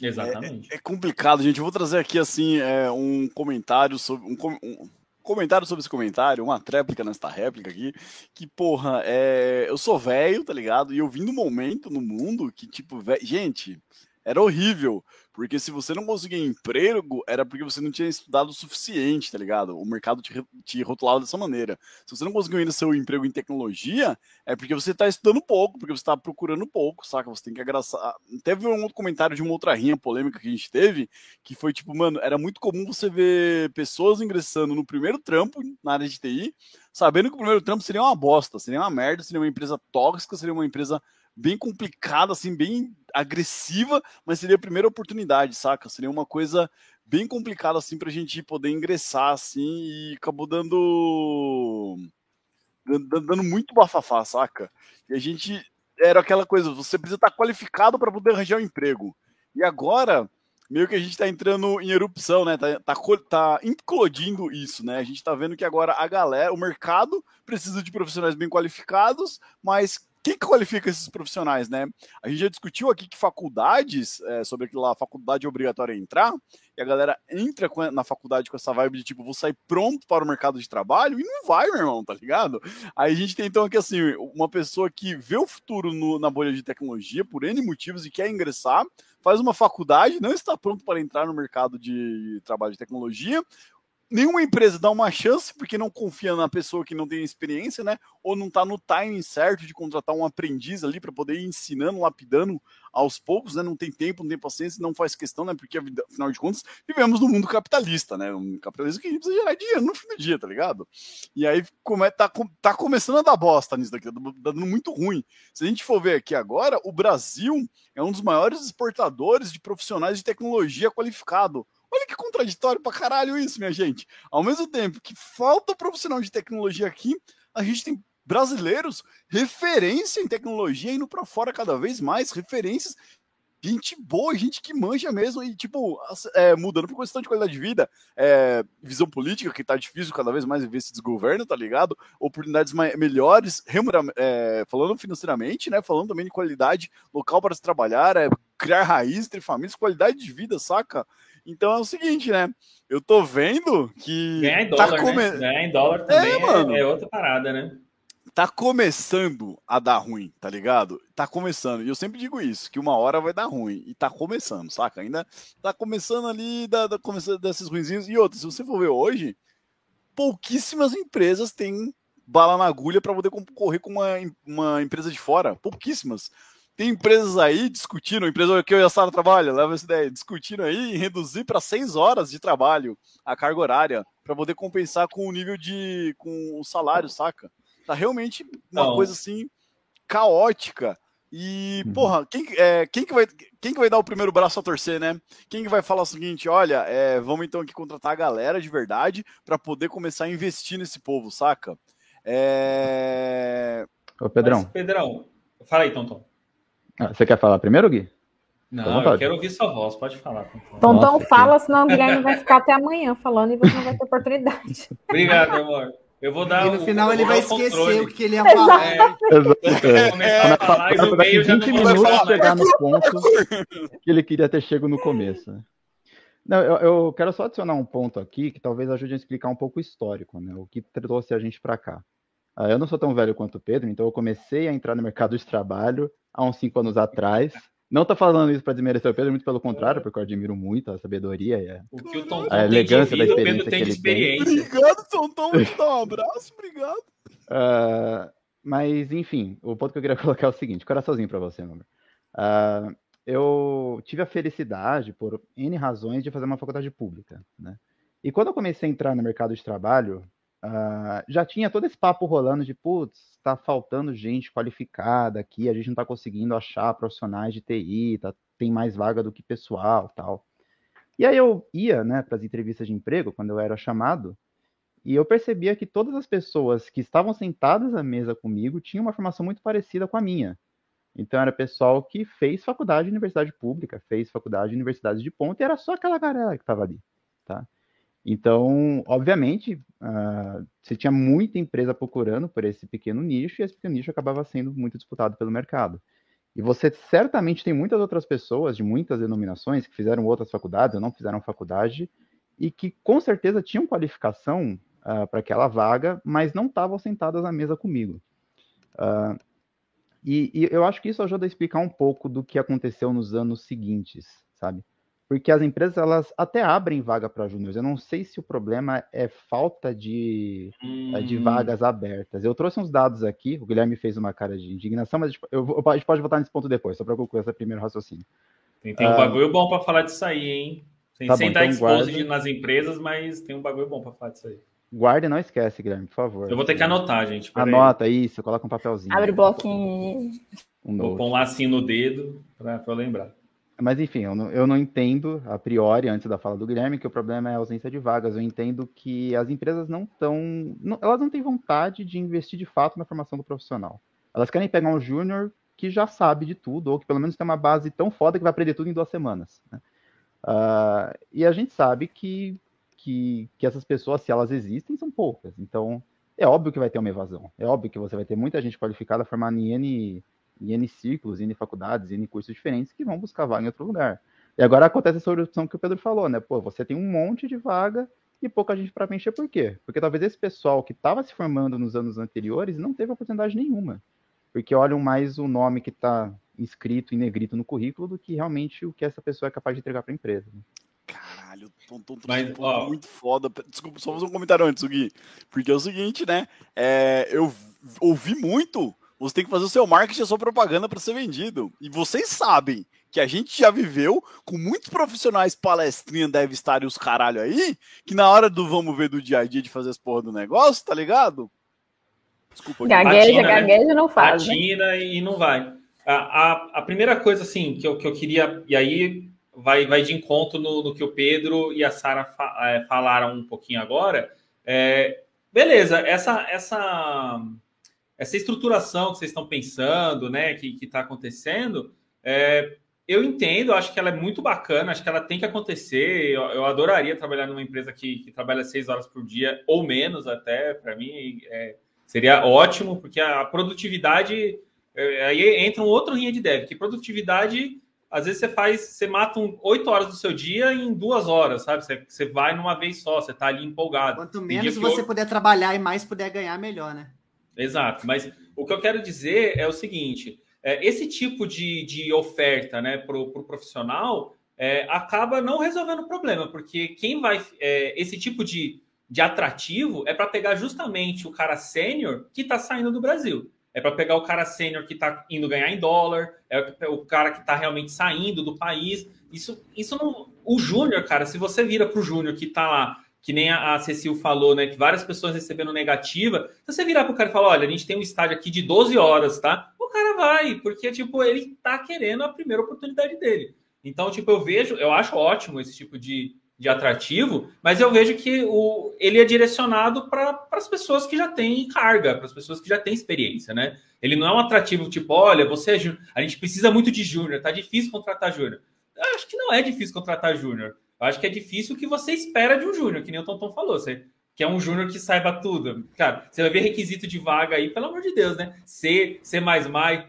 Exatamente. É, é, complicado, gente. Eu vou trazer aqui assim é, um comentário sobre um, um, comentário sobre esse comentário, uma tréplica nesta réplica aqui, que porra, é, eu sou velho, tá ligado? E eu vim num momento no mundo que tipo, véio, gente, era horrível. Porque se você não conseguia emprego, era porque você não tinha estudado o suficiente, tá ligado? O mercado te, te rotulava dessa maneira. Se você não conseguiu ainda seu emprego em tecnologia, é porque você tá estudando pouco, porque você tá procurando pouco, saca? Você tem que agraçar. Teve um outro comentário de uma outra rinha polêmica que a gente teve, que foi tipo, mano, era muito comum você ver pessoas ingressando no primeiro trampo na área de TI, sabendo que o primeiro trampo seria uma bosta, seria uma merda, seria uma empresa tóxica, seria uma empresa bem complicada, assim, bem agressiva, mas seria a primeira oportunidade, saca? Seria uma coisa bem complicada, assim, pra gente poder ingressar, assim, e acabou dando. dando muito bafafá, saca? E a gente. Era aquela coisa, você precisa estar qualificado para poder arranjar um emprego. E agora, meio que a gente está entrando em erupção, né? Tá, tá, tá implodindo isso, né? A gente está vendo que agora a galera, o mercado precisa de profissionais bem qualificados, mas quem qualifica esses profissionais, né? A gente já discutiu aqui que faculdades, é, sobre aquilo lá, faculdade obrigatória entrar, e a galera entra na faculdade com essa vibe de tipo, vou sair pronto para o mercado de trabalho, e não vai, meu irmão, tá ligado? Aí a gente tem então aqui assim, uma pessoa que vê o futuro no, na bolha de tecnologia por N motivos e quer ingressar, faz uma faculdade, não está pronto para entrar no mercado de trabalho de tecnologia, nenhuma empresa dá uma chance porque não confia na pessoa que não tem experiência, né? Ou não está no timing certo de contratar um aprendiz ali para poder ir ensinando, lapidando aos poucos, né? Não tem tempo, não tem paciência, não faz questão, né? Porque afinal de contas vivemos no mundo capitalista, né? Um capitalismo que a gente precisa gerar dinheiro no fim do dia, tá ligado? E aí como é, tá, tá começando a dar bosta nisso daqui, tá dando muito ruim. Se a gente for ver aqui agora, o Brasil é um dos maiores exportadores de profissionais de tecnologia qualificado Olha que contraditório pra caralho isso, minha gente. Ao mesmo tempo que falta profissional de tecnologia aqui, a gente tem brasileiros referência em tecnologia indo para fora cada vez mais, referências gente boa, gente que manja mesmo, e tipo, é, mudando por questão de qualidade de vida, é, visão política, que tá difícil cada vez mais ver esse desgoverno, tá ligado? Oportunidades melhores, é, falando financeiramente, né? Falando também de qualidade local para se trabalhar, é, criar raiz entre famílias, qualidade de vida, saca? Então é o seguinte, né? Eu tô vendo que. Ganhar em tá dólar, tá come... né? Ganhar em dólar também é, mano. é outra parada, né? tá começando a dar ruim, tá ligado? Tá começando. E eu sempre digo isso, que uma hora vai dar ruim. E tá começando, saca? Ainda tá começando ali, da, da, começando desses ruinzinhos. E outros, se você for ver hoje, pouquíssimas empresas têm bala na agulha para poder concorrer com uma, uma empresa de fora. Pouquíssimas. Tem empresas aí discutindo, empresa que eu e a Sara trabalham, leva essa ideia, discutindo aí em reduzir para seis horas de trabalho a carga horária para poder compensar com o nível de com o salário, saca? Tá realmente uma Não. coisa assim caótica. E, uhum. porra, quem, é, quem, que vai, quem que vai dar o primeiro braço a torcer, né? Quem que vai falar o seguinte: olha, é, vamos então aqui contratar a galera de verdade para poder começar a investir nesse povo, saca? É... Ô, Pedrão. Mas, Pedrão, fala aí, Tonton. Você quer falar primeiro, Gui? Não, eu quero ouvir sua voz, pode falar. Tonton, Tonton fala, senão o Guilherme vai ficar até amanhã falando e você não vai ter oportunidade. Obrigado, amor. Eu vou dar. E no o, final ele vai esquecer controle. o que ele ia falar. É, é, é, falar e no meio 20 minutos chegar no ponto que ele queria ter chego no começo. Não, eu, eu, quero só adicionar um ponto aqui que talvez ajude a explicar um pouco o histórico, né? O que trouxe a gente para cá. Ah, eu não sou tão velho quanto o Pedro, então eu comecei a entrar no mercado de trabalho há uns cinco anos atrás. Não tô falando isso para desmerecer o Pedro, muito pelo contrário, porque eu admiro muito a sabedoria e a, o que o Tom, a elegância da experiência que ele experiência. tem. Obrigado, Tom Tom, um abraço, obrigado. Uh, mas, enfim, o ponto que eu queria colocar é o seguinte, coraçãozinho para você, meu amor. Uh, eu tive a felicidade, por N razões, de fazer uma faculdade pública, né? E quando eu comecei a entrar no mercado de trabalho, uh, já tinha todo esse papo rolando de, putz, está faltando gente qualificada aqui, a gente não está conseguindo achar profissionais de TI, tá, tem mais vaga do que pessoal tal. E aí eu ia né, para as entrevistas de emprego, quando eu era chamado, e eu percebia que todas as pessoas que estavam sentadas à mesa comigo tinham uma formação muito parecida com a minha. Então era pessoal que fez faculdade de universidade pública, fez faculdade de universidade de ponta, e era só aquela galera que estava ali, tá? Então, obviamente, uh, você tinha muita empresa procurando por esse pequeno nicho e esse pequeno nicho acabava sendo muito disputado pelo mercado. E você certamente tem muitas outras pessoas de muitas denominações que fizeram outras faculdades ou não fizeram faculdade e que com certeza tinham qualificação uh, para aquela vaga, mas não estavam sentadas à mesa comigo. Uh, e, e eu acho que isso ajuda a explicar um pouco do que aconteceu nos anos seguintes, sabe? Porque as empresas elas até abrem vaga para júniores. Eu não sei se o problema é falta de, hum. de vagas abertas. Eu trouxe uns dados aqui, o Guilherme fez uma cara de indignação, mas eu, a gente pode voltar nesse ponto depois, só para concluir esse primeiro raciocínio. Tem, tem um uh, bagulho bom para falar disso aí, hein? Sem, tá sem bom, estar então guarda... nas empresas, mas tem um bagulho bom para falar disso aí. Guarde e não esquece, Guilherme, por favor. Eu vou ter que anotar, gente. Anota aí. isso, coloca um papelzinho. Abre o bloquinho. Um vou pôr um lacinho no dedo para eu lembrar. Mas enfim, eu não, eu não entendo, a priori, antes da fala do Guilherme, que o problema é a ausência de vagas. Eu entendo que as empresas não estão. Elas não têm vontade de investir de fato na formação do profissional. Elas querem pegar um júnior que já sabe de tudo, ou que pelo menos tem uma base tão foda que vai aprender tudo em duas semanas. Né? Uh, e a gente sabe que, que, que essas pessoas, se elas existem, são poucas. Então, é óbvio que vai ter uma evasão. É óbvio que você vai ter muita gente qualificada formada em N, em N ciclos, em N faculdades, em N cursos diferentes que vão buscar vaga em outro lugar. E agora acontece essa opção que o Pedro falou, né? Pô, você tem um monte de vaga e pouca gente para preencher. Por quê? Porque talvez esse pessoal que estava se formando nos anos anteriores não teve oportunidade nenhuma. Porque olham mais o nome que está inscrito em negrito no currículo do que realmente o que essa pessoa é capaz de entregar para a empresa. Né? Caralho, ponto, Mas, ó, muito foda. Desculpa, só fazer um comentário antes, Gui. Porque é o seguinte, né? É, eu ouvi muito. Você tem que fazer o seu marketing e a sua propaganda para ser vendido. E vocês sabem que a gente já viveu com muitos profissionais palestrinha deve estar e os caralho aí, que na hora do vamos ver do dia a dia de fazer as porra do negócio, tá ligado? Desculpa. Gagueja, gagueja né? não faz. Patina né? e não vai. A, a, a, primeira coisa, assim, que eu, que eu queria. E aí vai, vai de encontro no, no que o Pedro e a Sara fa, é, falaram um pouquinho agora. É, beleza, essa, essa, essa estruturação que vocês estão pensando, né, que está acontecendo, é, eu entendo, acho que ela é muito bacana, acho que ela tem que acontecer. Eu, eu adoraria trabalhar numa empresa que, que, trabalha seis horas por dia ou menos, até para mim é, seria ótimo, porque a produtividade é, aí entra um outro rinha de dev, que produtividade, às vezes você faz, você mata oito horas do seu dia em duas horas, sabe? Você, você vai numa vez só, você tá ali empolgado. Quanto menos você eu... puder trabalhar e mais puder ganhar, melhor, né? Exato, mas o que eu quero dizer é o seguinte: é, esse tipo de, de oferta né, para o pro profissional é, acaba não resolvendo o problema, porque quem vai. É, esse tipo de, de atrativo é para pegar justamente o cara sênior que está saindo do Brasil é para pegar o cara sênior que está indo ganhar em dólar, é o cara que está realmente saindo do país. Isso, isso não. O júnior, cara, se você vira para o júnior que está lá, que nem a Cecil falou, né? Que várias pessoas recebendo negativa, se você virar para o cara e falar: olha, a gente tem um estádio aqui de 12 horas, tá? O cara vai, porque, tipo, ele está querendo a primeira oportunidade dele. Então, tipo, eu vejo, eu acho ótimo esse tipo de, de atrativo, mas eu vejo que o, ele é direcionado para as pessoas que já têm carga, para as pessoas que já têm experiência, né? Ele não é um atrativo tipo, olha, você é a gente precisa muito de júnior, tá difícil contratar júnior. Eu acho que não é difícil contratar júnior. Eu acho que é difícil o que você espera de um júnior, que nem o Tonton falou. Você que é um júnior que saiba tudo. Cara, você vai ver requisito de vaga aí, pelo amor de Deus, né? C, C++,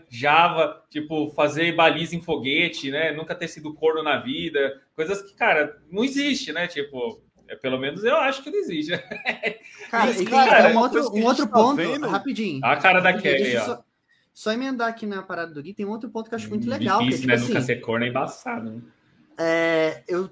Java, tipo, fazer baliza em foguete, né? Nunca ter sido corno na vida. Coisas que, cara, não existe, né? Tipo, é, pelo menos eu acho que não existe. Cara, e cara, um outro, um outro tá ponto, vendo? rapidinho. A cara da Kelly, ó. Só, só, emendar aqui na parada do Gui, tem um outro ponto que eu acho muito legal. Difícil, que é, tipo, né? Assim, Nunca ser corno é embaçado, né? É, eu,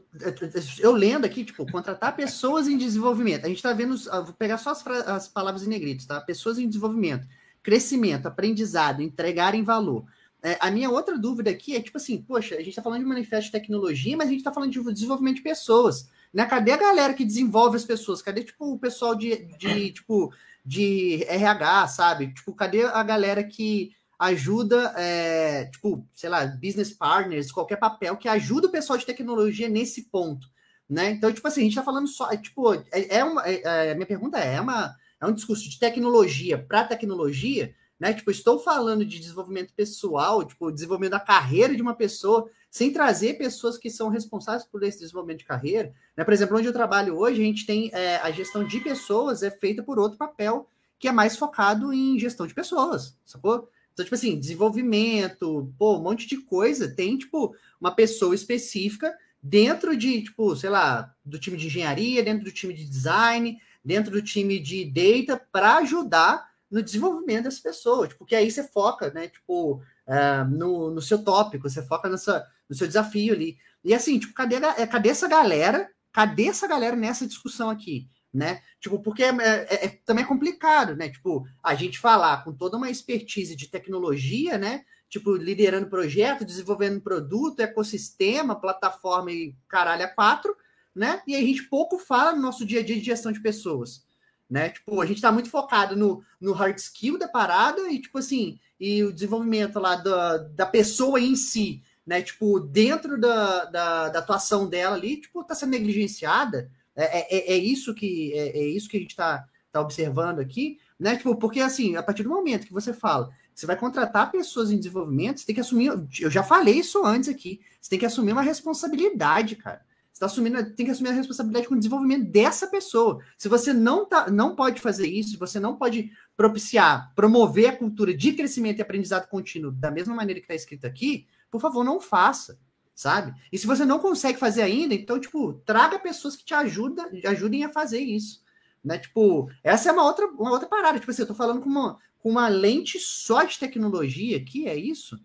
eu lendo aqui, tipo, contratar pessoas em desenvolvimento. A gente está vendo, vou pegar só as, as, palavras em negritos, tá? Pessoas em desenvolvimento, crescimento, aprendizado, entregarem valor. É, a minha outra dúvida aqui é, tipo assim, poxa, a gente está falando de manifesto de tecnologia, mas a gente está falando de desenvolvimento de pessoas. Né? Cadê a galera que desenvolve as pessoas? Cadê, tipo, o pessoal de, de tipo, de RH, sabe? Tipo, cadê a galera que ajuda, é, tipo, sei lá, business partners, qualquer papel que ajuda o pessoal de tecnologia nesse ponto, né? Então, tipo assim, a gente tá falando só, é, tipo, é, é uma, é, é, minha pergunta é, é, uma, é um discurso de tecnologia para tecnologia, né? Tipo, estou falando de desenvolvimento pessoal, tipo, desenvolvimento da carreira de uma pessoa, sem trazer pessoas que são responsáveis por esse desenvolvimento de carreira, né? Por exemplo, onde eu trabalho hoje, a gente tem a gestão de pessoas é feita por outro papel que é mais focado em gestão de pessoas, sacou? Então, tipo assim, desenvolvimento, pô, um monte de coisa. Tem, tipo, uma pessoa específica dentro de, tipo, sei lá, do time de engenharia, dentro do time de design, dentro do time de data, para ajudar no desenvolvimento dessa pessoa. Tipo, porque aí você foca, né, tipo, uh, no, no seu tópico, você foca nessa, no seu desafio ali. E assim, tipo, cadê, cadê essa galera? Cadê essa galera nessa discussão aqui? Né? Tipo, porque é, é, é, também é complicado, né? Tipo, a gente falar com toda uma expertise de tecnologia, né? Tipo, liderando projeto, desenvolvendo produto, ecossistema, plataforma e caralho a quatro, né? E a gente pouco fala no nosso dia a dia de gestão de pessoas, né? Tipo, a gente está muito focado no, no hard skill da parada e, tipo assim, e o desenvolvimento lá da, da pessoa em si, né? Tipo, dentro da, da, da atuação dela ali, tipo, tá sendo negligenciada, é, é, é, é isso que é, é, isso que a gente está tá observando aqui, né? Tipo, porque assim, a partir do momento que você fala, você vai contratar pessoas em desenvolvimento, você tem que assumir. Eu já falei isso antes aqui. Você tem que assumir uma responsabilidade, cara. Você tá assumindo, tem que assumir a responsabilidade com o desenvolvimento dessa pessoa. Se você não, tá, não pode fazer isso, se você não pode propiciar, promover a cultura de crescimento e aprendizado contínuo da mesma maneira que está escrito aqui, por favor, não faça, sabe? E se você não consegue fazer ainda, então, tipo, traga pessoas que te ajudam, ajudem a fazer isso. Né? Tipo, essa é uma outra, uma outra parada. Tipo assim, eu tô falando com uma, com uma lente só de tecnologia aqui, é isso?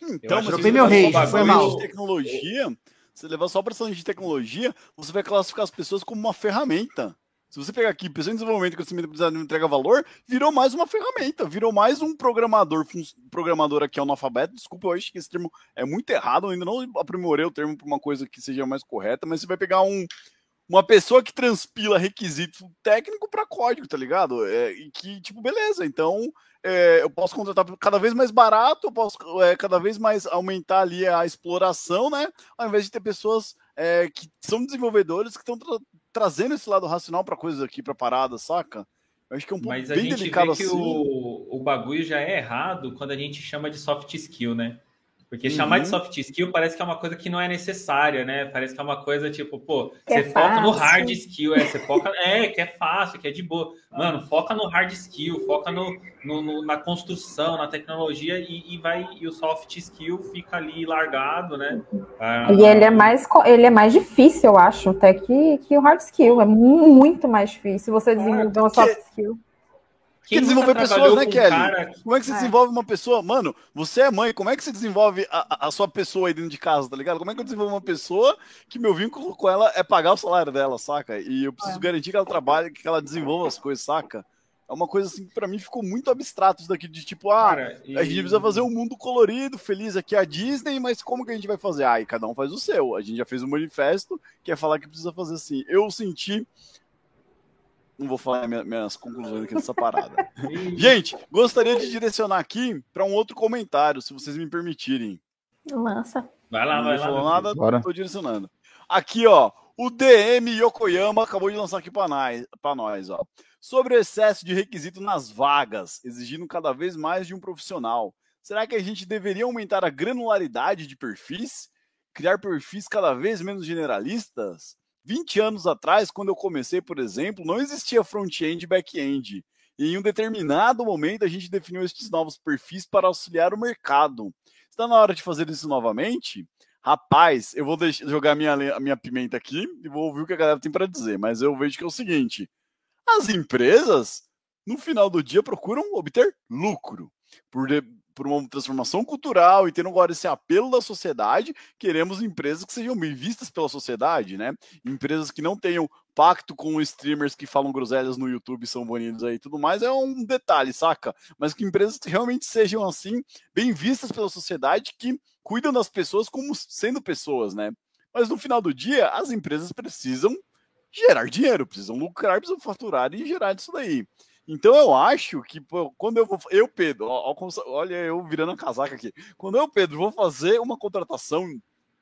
Então, mas meu rei, foi mal. De tecnologia, você levar só para de tecnologia, você vai classificar as pessoas como uma ferramenta. Se você pegar aqui, pessoa em desenvolvimento, crescimento de entrega valor, virou mais uma ferramenta, virou mais um programador, programador aqui analfabeto. Desculpa, eu acho que esse termo é muito errado, eu ainda não aprimorei o termo para uma coisa que seja mais correta, mas você vai pegar um, uma pessoa que transpila requisito técnico para código, tá ligado? É, e que, tipo, beleza, então é, eu posso contratar cada vez mais barato, eu posso é, cada vez mais aumentar ali a exploração, né? Ao invés de ter pessoas é, que são desenvolvedores que estão trazendo esse lado racional para coisas aqui, para parada, saca? Eu acho que é um ponto Mas bem delicado assim. Mas a gente vê que assim. o, o bagulho já é errado quando a gente chama de soft skill, né? Porque uhum. chamar de soft skill parece que é uma coisa que não é necessária, né? Parece que é uma coisa tipo, pô, que você é foca fácil. no hard skill, é, você foca, é, que é fácil, que é de boa. Mano, foca no hard skill, foca no, no, no na construção, na tecnologia e, e, vai e o soft skill fica ali largado, né? Ah, e ele é mais ele é mais difícil, eu acho, até que, que o hard skill, é muito mais difícil você desenvolver um soft skill. Quem desenvolver pessoas, né, Kelly? Cara... Como é que você é. desenvolve uma pessoa? Mano, você é mãe, como é que você desenvolve a, a, sua pessoa aí dentro de casa, tá ligado? Como é que eu desenvolvo uma pessoa que meu vínculo com ela é pagar o salário dela, saca? E eu preciso é. garantir que ela trabalhe, que ela desenvolva as coisas, saca? É uma coisa assim que pra mim ficou muito abstrato isso daqui, de tipo, ah, Cara, e... a gente precisa fazer um mundo colorido, feliz aqui a Disney, mas como que a gente vai fazer? Ah, e cada um faz o seu. A gente já fez um manifesto, que é falar que precisa fazer assim. Eu senti não vou falar minhas, minhas conclusões aqui nessa parada. Gente, gostaria de direcionar aqui para um outro comentário, se vocês me permitirem. Lança. Vai lá, não vai lá. Não falou nada, Bora. tô direcionando. Aqui, ó, o DM Yokoyama acabou de lançar aqui para nós, pra nós, ó. Sobre o excesso de requisito nas vagas, exigindo cada vez mais de um profissional. Será que a gente deveria aumentar a granularidade de perfis? Criar perfis cada vez menos generalistas? 20 anos atrás, quando eu comecei, por exemplo, não existia front-end e back-end. E em um determinado momento, a gente definiu esses novos perfis para auxiliar o mercado. Está na hora de fazer isso novamente? Rapaz, eu vou deixar, jogar minha, minha pimenta aqui e vou ouvir o que a galera tem para dizer. Mas eu vejo que é o seguinte: as empresas, no final do dia, procuram obter lucro. Por, de, por uma transformação cultural e tendo agora esse apelo da sociedade, queremos empresas que sejam bem vistas pela sociedade, né? Empresas que não tenham pacto com streamers que falam groselhas no YouTube, são banidos aí e tudo mais, é um detalhe, saca? Mas que empresas que realmente sejam assim, bem vistas pela sociedade, que cuidam das pessoas como sendo pessoas, né? Mas no final do dia, as empresas precisam gerar dinheiro, precisam lucrar, precisam faturar e gerar isso daí. Então eu acho que pô, quando eu vou. Eu, Pedro, ó, olha eu virando a casaca aqui. Quando eu, Pedro, vou fazer uma contratação,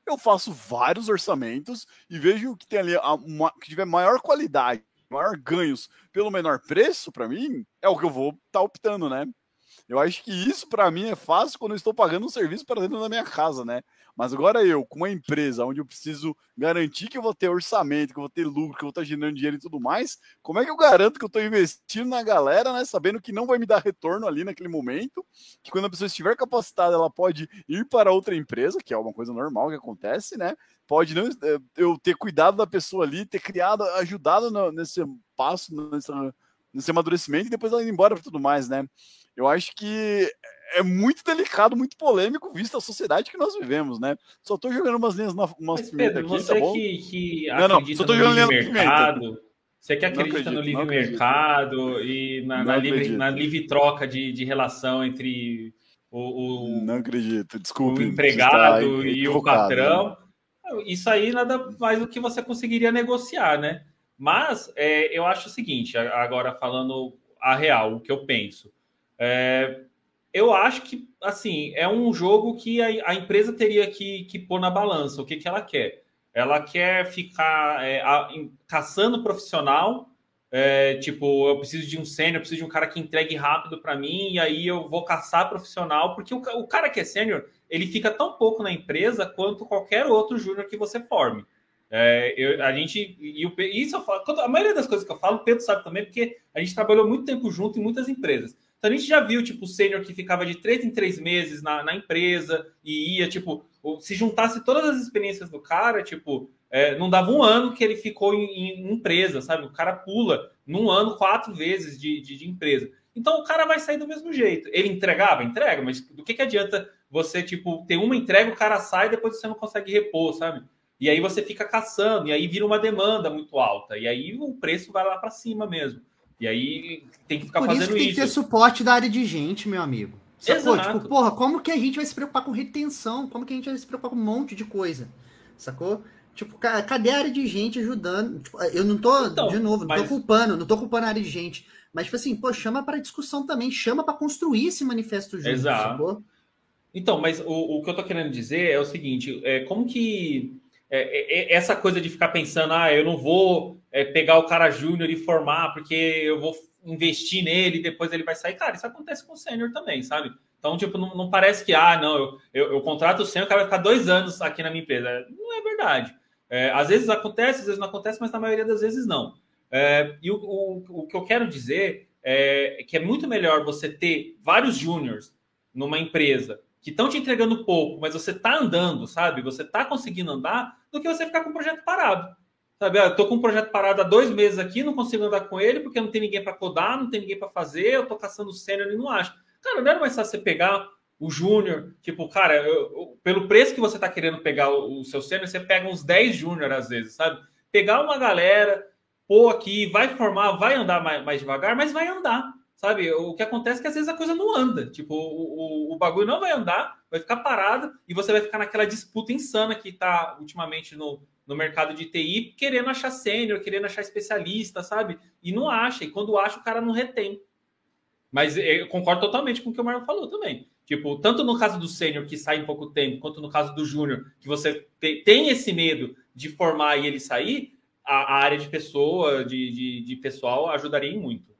eu faço vários orçamentos e vejo que tem ali a, uma, que tiver maior qualidade, maior ganhos pelo menor preço, para mim, é o que eu vou estar tá optando, né? Eu acho que isso para mim é fácil quando eu estou pagando um serviço para dentro da minha casa, né? Mas agora eu, com uma empresa onde eu preciso garantir que eu vou ter orçamento, que eu vou ter lucro, que eu vou estar gerando dinheiro e tudo mais, como é que eu garanto que eu estou investindo na galera, né? Sabendo que não vai me dar retorno ali naquele momento, que quando a pessoa estiver capacitada, ela pode ir para outra empresa, que é uma coisa normal que acontece, né? Pode não, eh, eu ter cuidado da pessoa ali, ter criado, ajudado no, nesse passo, nesse, nesse amadurecimento e depois ela ir embora para tudo mais, né? Eu acho que é muito delicado, muito polêmico, visto a sociedade que nós vivemos, né? Só tô jogando umas linhas, umas Mas, Pedro, aqui, você tá bom? que, que não, não, só tô jogando livre mercado, você que acredita acredito, no livre mercado e na, na livre, na livre troca de, de relação entre o, o não acredito, desculpe, o empregado e o patrão, isso aí nada mais do que você conseguiria negociar, né? Mas é, eu acho o seguinte, agora falando a real, o que eu penso. É, eu acho que, assim, é um jogo que a, a empresa teria que, que pôr na balança o que, que ela quer. Ela quer ficar é, a, em, caçando profissional, é, tipo, eu preciso de um sênior, eu preciso de um cara que entregue rápido para mim, e aí eu vou caçar profissional, porque o, o cara que é sênior, ele fica tão pouco na empresa quanto qualquer outro júnior que você forme. É, eu, a gente. E o, isso eu falo, a maioria das coisas que eu falo, o Pedro sabe também, porque a gente trabalhou muito tempo junto em muitas empresas. Então a gente já viu, tipo, o sênior que ficava de três em três meses na, na empresa e ia, tipo, se juntasse todas as experiências do cara, tipo, é, não dava um ano que ele ficou em, em, empresa, sabe? O cara pula num ano quatro vezes de, de, de, empresa. Então o cara vai sair do mesmo jeito. Ele entregava? Entrega, mas do que, que adianta você, tipo, ter uma entrega, o cara sai depois você não consegue repor, sabe? E aí você fica caçando, e aí vira uma demanda muito alta, e aí o preço vai lá para cima mesmo. E aí tem que ficar Por fazendo isso. Tem isso. que ter suporte da área de gente, meu amigo. Sacou? Exato. Tipo, porra, como que a gente vai se preocupar com retenção? Como que a gente vai se preocupar com um monte de coisa? Sacou? Tipo, cadê a área de gente ajudando? Tipo, eu não tô, então, de novo, não mas... tô culpando, não tô culpando a área de gente. Mas, tipo assim, pô, chama para discussão também, chama para construir esse manifesto junto, Exato. Sacou? Então, mas o, o que eu tô querendo dizer é o seguinte: é, como que é, é, é, essa coisa de ficar pensando, ah, eu não vou é, pegar o cara júnior e formar porque eu vou investir nele e depois ele vai sair. Cara, isso acontece com o sênior também, sabe? Então, tipo, não, não, parece que, ah, não, eu, eu, eu contrato o sênior, o cara vai ficar dois anos aqui na minha empresa. Não é verdade. É, às vezes acontece, às vezes não acontece, mas na maioria das vezes não. É, e o, o, o, que eu quero dizer é que é muito melhor você ter vários júniors numa empresa que estão te entregando pouco, mas você está andando, sabe? Você está conseguindo andar, do que você ficar com o projeto parado. Sabe, ah, eu tô com um projeto parado há dois meses aqui, não consigo andar com ele porque não tem ninguém para codar, não tem ninguém para fazer, eu tô caçando sênior e não acho. Cara, não era mais fácil você pegar o júnior, tipo, cara, eu, eu, pelo preço que você tá querendo pegar o, o seu sênior, você pega uns 10 júnior às vezes, sabe? Pegar uma galera, pôr aqui, vai formar, vai andar mais, mais devagar, mas vai andar, sabe? O que acontece é que às vezes a coisa não anda, tipo, o, o, o bagulho não vai andar, vai ficar parado e você vai ficar naquela disputa insana que tá ultimamente no, no mercado de TI, querendo achar sênior, querendo achar especialista, sabe? E não acha, e quando acha, o cara não retém. Mas eu concordo totalmente com o que o Marlon falou também. Tipo, tanto no caso do sênior que sai em pouco tempo, quanto no caso do júnior, que você te, tem esse medo de formar e ele sair, a, a área de pessoa, de, de, de, pessoal, ajudaria em muito.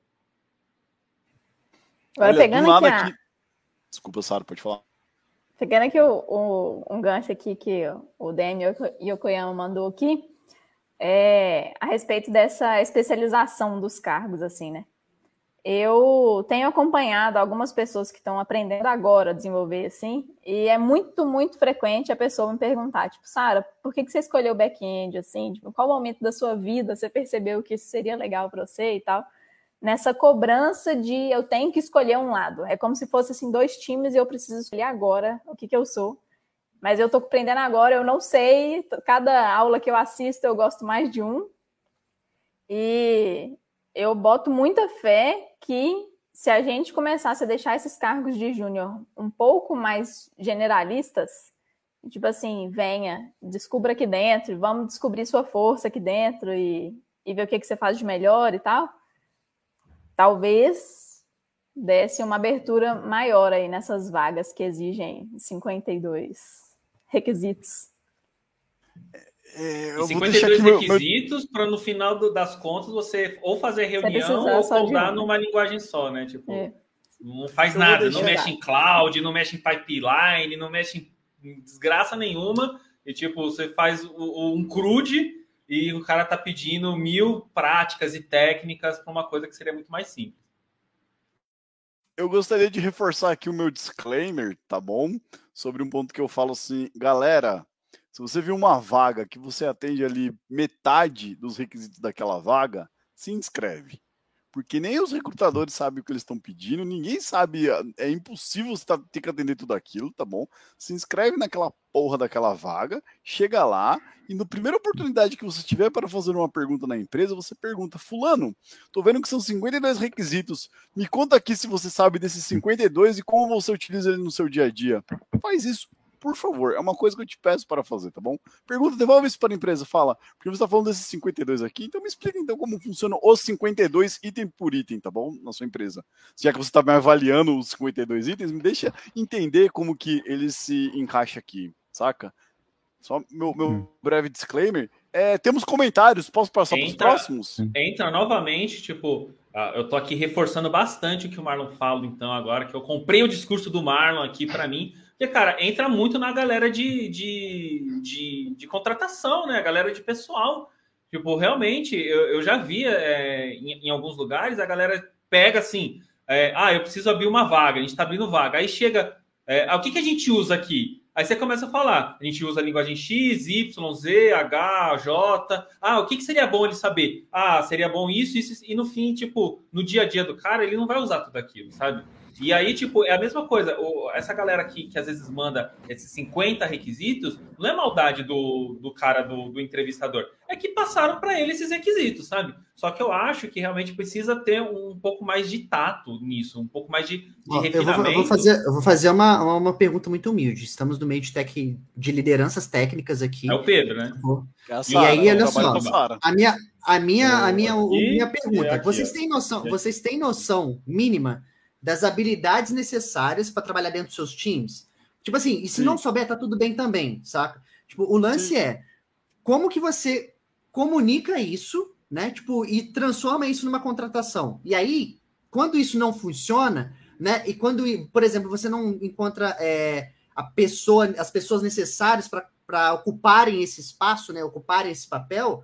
Agora, Olha, pegando aqui, a... aqui... Desculpa, Sara, pode falar. Pegando aqui o, o, um gancho aqui que o Daniel Yokoyama mandou aqui, é, a respeito dessa especialização dos cargos, assim, né? Eu tenho acompanhado algumas pessoas que estão aprendendo agora a desenvolver assim, e é muito, muito frequente a pessoa me perguntar, tipo, Sara, por que, que você escolheu back-end assim? Tipo, qual momento da sua vida você percebeu que isso seria legal para você e tal? Nessa cobrança de eu tenho que escolher um lado. É como se fosse assim dois times e eu preciso escolher agora o que, que eu sou. Mas eu estou aprendendo agora, eu não sei. Cada aula que eu assisto eu gosto mais de um. E eu boto muita fé que se a gente começasse a deixar esses cargos de júnior um pouco mais generalistas, tipo assim, venha, descubra aqui dentro, vamos descobrir sua força aqui dentro e, e ver o que, que você faz de melhor e tal talvez desse uma abertura maior aí nessas vagas que exigem 52 requisitos. É, eu 52 requisitos meu... para no final do, das contas você ou fazer reunião ou codar numa linguagem só, né? Tipo, é. não faz eu nada, não mexe em cloud, não mexe em pipeline, não mexe em desgraça nenhuma. E tipo, você faz um crude e o cara tá pedindo mil práticas e técnicas para uma coisa que seria muito mais simples. Eu gostaria de reforçar aqui o meu disclaimer, tá bom? Sobre um ponto que eu falo assim, galera, se você viu uma vaga que você atende ali metade dos requisitos daquela vaga, se inscreve porque nem os recrutadores sabem o que eles estão pedindo, ninguém sabe, é impossível você tá, ter que atender tudo aquilo, tá bom? Se inscreve naquela porra daquela vaga, chega lá e na primeira oportunidade que você tiver para fazer uma pergunta na empresa, você pergunta: Fulano, tô vendo que são 52 requisitos, me conta aqui se você sabe desses 52 e como você utiliza ele no seu dia a dia. Faz isso por favor, é uma coisa que eu te peço para fazer, tá bom? Pergunta, devolve isso para a empresa, fala, porque você está falando desses 52 aqui, então me explica então como funcionam os 52 item por item, tá bom? Na sua empresa. Já que você está me avaliando os 52 itens, me deixa entender como que eles se encaixam aqui, saca? Só meu, meu hum. breve disclaimer. É, temos comentários, posso passar para os próximos? Entra novamente, tipo, ah, eu tô aqui reforçando bastante o que o Marlon fala, então, agora, que eu comprei o discurso do Marlon aqui para mim, Porque, cara, entra muito na galera de, de, de, de contratação, né? A galera de pessoal. Tipo, realmente, eu, eu já via é, em, em, alguns lugares, a galera pega assim, é, ah, eu preciso abrir uma vaga, a gente está abrindo vaga. Aí chega, é, ah, o que, que a gente usa aqui? Aí você começa a falar, a gente usa a linguagem X, Y, Z, H, J. Ah, o que, que seria bom ele saber? Ah, seria bom isso, isso, e no fim, tipo, no dia a dia do cara, ele não vai usar tudo aquilo, sabe? E aí, tipo, é a mesma coisa. O, essa galera aqui que às vezes manda esses 50 requisitos, não é maldade do, do cara, do, do entrevistador. É que passaram para ele esses requisitos, sabe? Só que eu acho que realmente precisa ter um pouco mais de tato nisso, um pouco mais de, de Ó, refinamento. Eu vou, eu vou, fazer, eu vou fazer uma, uma pergunta muito humilde. Estamos no meio de, tec, de lideranças técnicas aqui. É o Pedro, né? e aí, olha só, a minha, a minha, a minha, a minha pergunta. Aqui, vocês têm noção, vocês têm noção mínima das habilidades necessárias para trabalhar dentro dos seus times. Tipo assim, e se Sim. não souber, tá tudo bem também, saca? Tipo, o lance Sim. é como que você comunica isso, né? Tipo, e transforma isso numa contratação. E aí, quando isso não funciona, né? E quando, por exemplo, você não encontra é, a pessoa, as pessoas necessárias para ocuparem esse espaço, né? Ocuparem esse papel,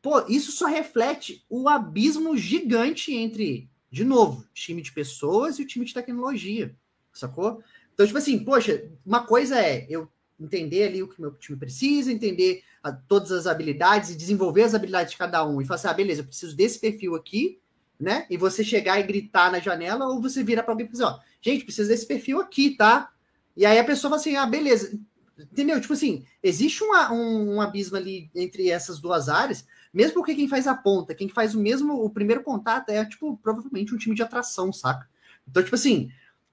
pô, isso só reflete o abismo gigante entre de novo, time de pessoas e o time de tecnologia, sacou? Então, tipo assim, poxa, uma coisa é eu entender ali o que meu time precisa, entender a, todas as habilidades e desenvolver as habilidades de cada um e falar assim, ah, beleza, eu preciso desse perfil aqui, né? E você chegar e gritar na janela ou você vira para alguém e dizer, ó, gente, precisa desse perfil aqui, tá? E aí a pessoa fala assim, ah, beleza. Entendeu? Tipo assim, existe uma, um, um abismo ali entre essas duas áreas mesmo porque quem faz a ponta, quem faz o mesmo, o primeiro contato é, tipo, provavelmente um time de atração, saca? Então, tipo assim,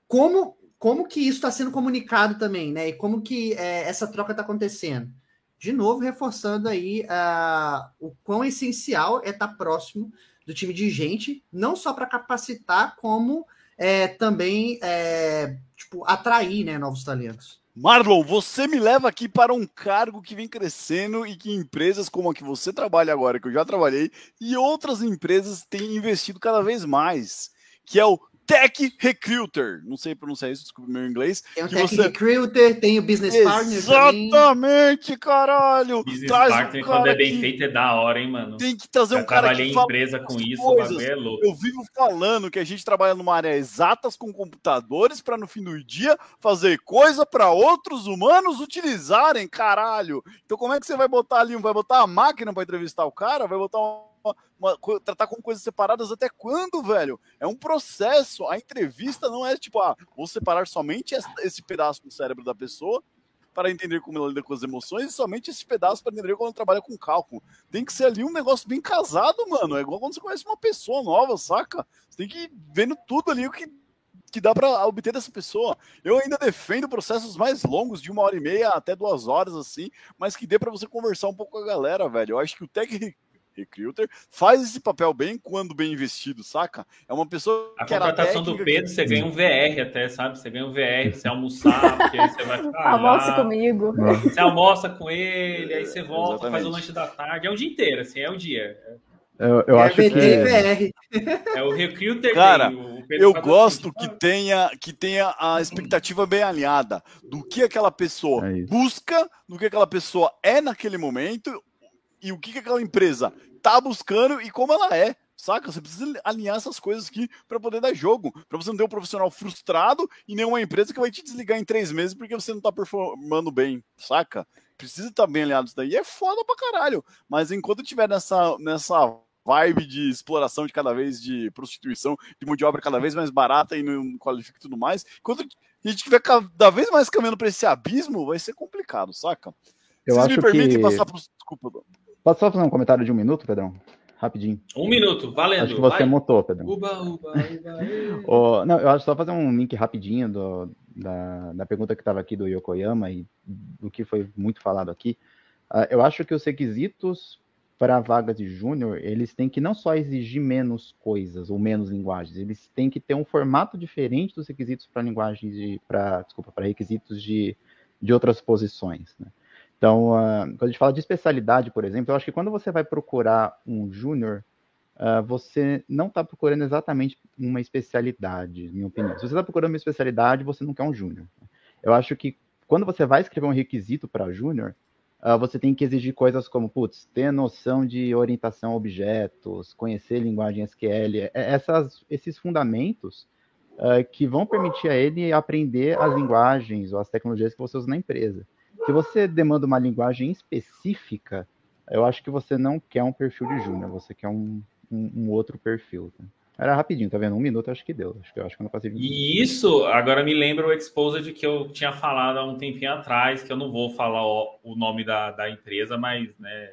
como, como que isso está sendo comunicado também, né? E como que é, essa troca está acontecendo? De novo, reforçando aí uh, o quão essencial é estar tá próximo do time de gente, não só para capacitar, como é, também é, tipo, atrair né, novos talentos. Marlon, você me leva aqui para um cargo que vem crescendo e que empresas como a que você trabalha agora, que eu já trabalhei, e outras empresas têm investido cada vez mais, que é o Tech Recruiter. Não sei pronunciar isso, desculpa meu inglês. Tem o Tech você... Recruiter, tem o Business Partner Exatamente, caralho! Business Traz Partner, um quando é bem que... feito, é da hora, hein, mano? Tem que trazer um cara que fala empresa com isso, coisas. é louco. Eu vivo falando que a gente trabalha numa área exatas com computadores para no fim do dia fazer coisa para outros humanos utilizarem, caralho. Então como é que você vai botar ali, vai botar a máquina para entrevistar o cara, vai botar um uma, tratar com coisas separadas até quando, velho? É um processo. A entrevista não é tipo, ah, vou separar somente esse pedaço do cérebro da pessoa para entender como ela lida com as emoções e somente esse pedaço para entender como ela trabalha com cálculo. Tem que ser ali um negócio bem casado, mano. É igual quando você conhece uma pessoa nova, saca? Você tem que ir vendo tudo ali o que que dá para obter dessa pessoa. Eu ainda defendo processos mais longos, de uma hora e meia até duas horas, assim, mas que dê para você conversar um pouco com a galera, velho. Eu acho que o Tech recruiter, faz esse papel bem quando bem investido, saca? É uma pessoa a que A contratação do Pedro, que... você ganha um VR até, sabe? Você ganha um VR, você almoçar, porque aí você vai ficar Almoça comigo. Você almoça com ele, aí você volta, Exatamente. faz o lanche da tarde. É o dia inteiro, assim, é o dia. Eu, eu é acho que VR. é o recruiter. Cara, eu gosto que tenha que tenha a expectativa bem alinhada do que aquela pessoa é busca, do que aquela pessoa é naquele momento e o que, que aquela empresa tá buscando e como ela é. Saca? Você precisa alinhar essas coisas aqui para poder dar jogo. Para você não ter um profissional frustrado e nenhuma empresa que vai te desligar em três meses porque você não tá performando bem. Saca? Precisa estar tá bem alinhado isso daí. É foda pra caralho. Mas enquanto tiver nessa, nessa vibe de exploração de cada vez de prostituição, de mão de obra cada vez mais barata e não qualifica e tudo mais, enquanto a gente tiver cada vez mais caminhando para esse abismo, vai ser complicado, saca? Eu Vocês acho me permitem que... passar por. Desculpa, Posso só fazer um comentário de um minuto, Pedrão? Rapidinho. Um minuto, valendo. Acho que você vai. mutou, Pedrão. Uba, uba, uba. oh, não, eu acho só fazer um link rapidinho do, da, da pergunta que estava aqui do Yokoyama e do que foi muito falado aqui. Uh, eu acho que os requisitos para a vaga de júnior, eles têm que não só exigir menos coisas ou menos linguagens, eles têm que ter um formato diferente dos requisitos para linguagens de, para, desculpa, para requisitos de, de outras posições. Né? Então, uh, quando a gente fala de especialidade, por exemplo, eu acho que quando você vai procurar um júnior, uh, você não está procurando exatamente uma especialidade, minha opinião. Se você está procurando uma especialidade, você não quer um júnior. Eu acho que quando você vai escrever um requisito para júnior, uh, você tem que exigir coisas como, putz, ter noção de orientação a objetos, conhecer linguagem SQL, é, essas, esses fundamentos que vão permitir a ele aprender as linguagens ou as tecnologias que você usa na empresa. Se você demanda uma linguagem específica, eu acho que você não quer um perfil de júnior, você quer um, um, um outro perfil. Tá? Era rapidinho, tá vendo? Um minuto acho que deu. Acho que eu acho que eu não passei 20 E isso agora me lembra o Exposed que eu tinha falado há um tempinho atrás, que eu não vou falar o, o nome da, da empresa, mas né,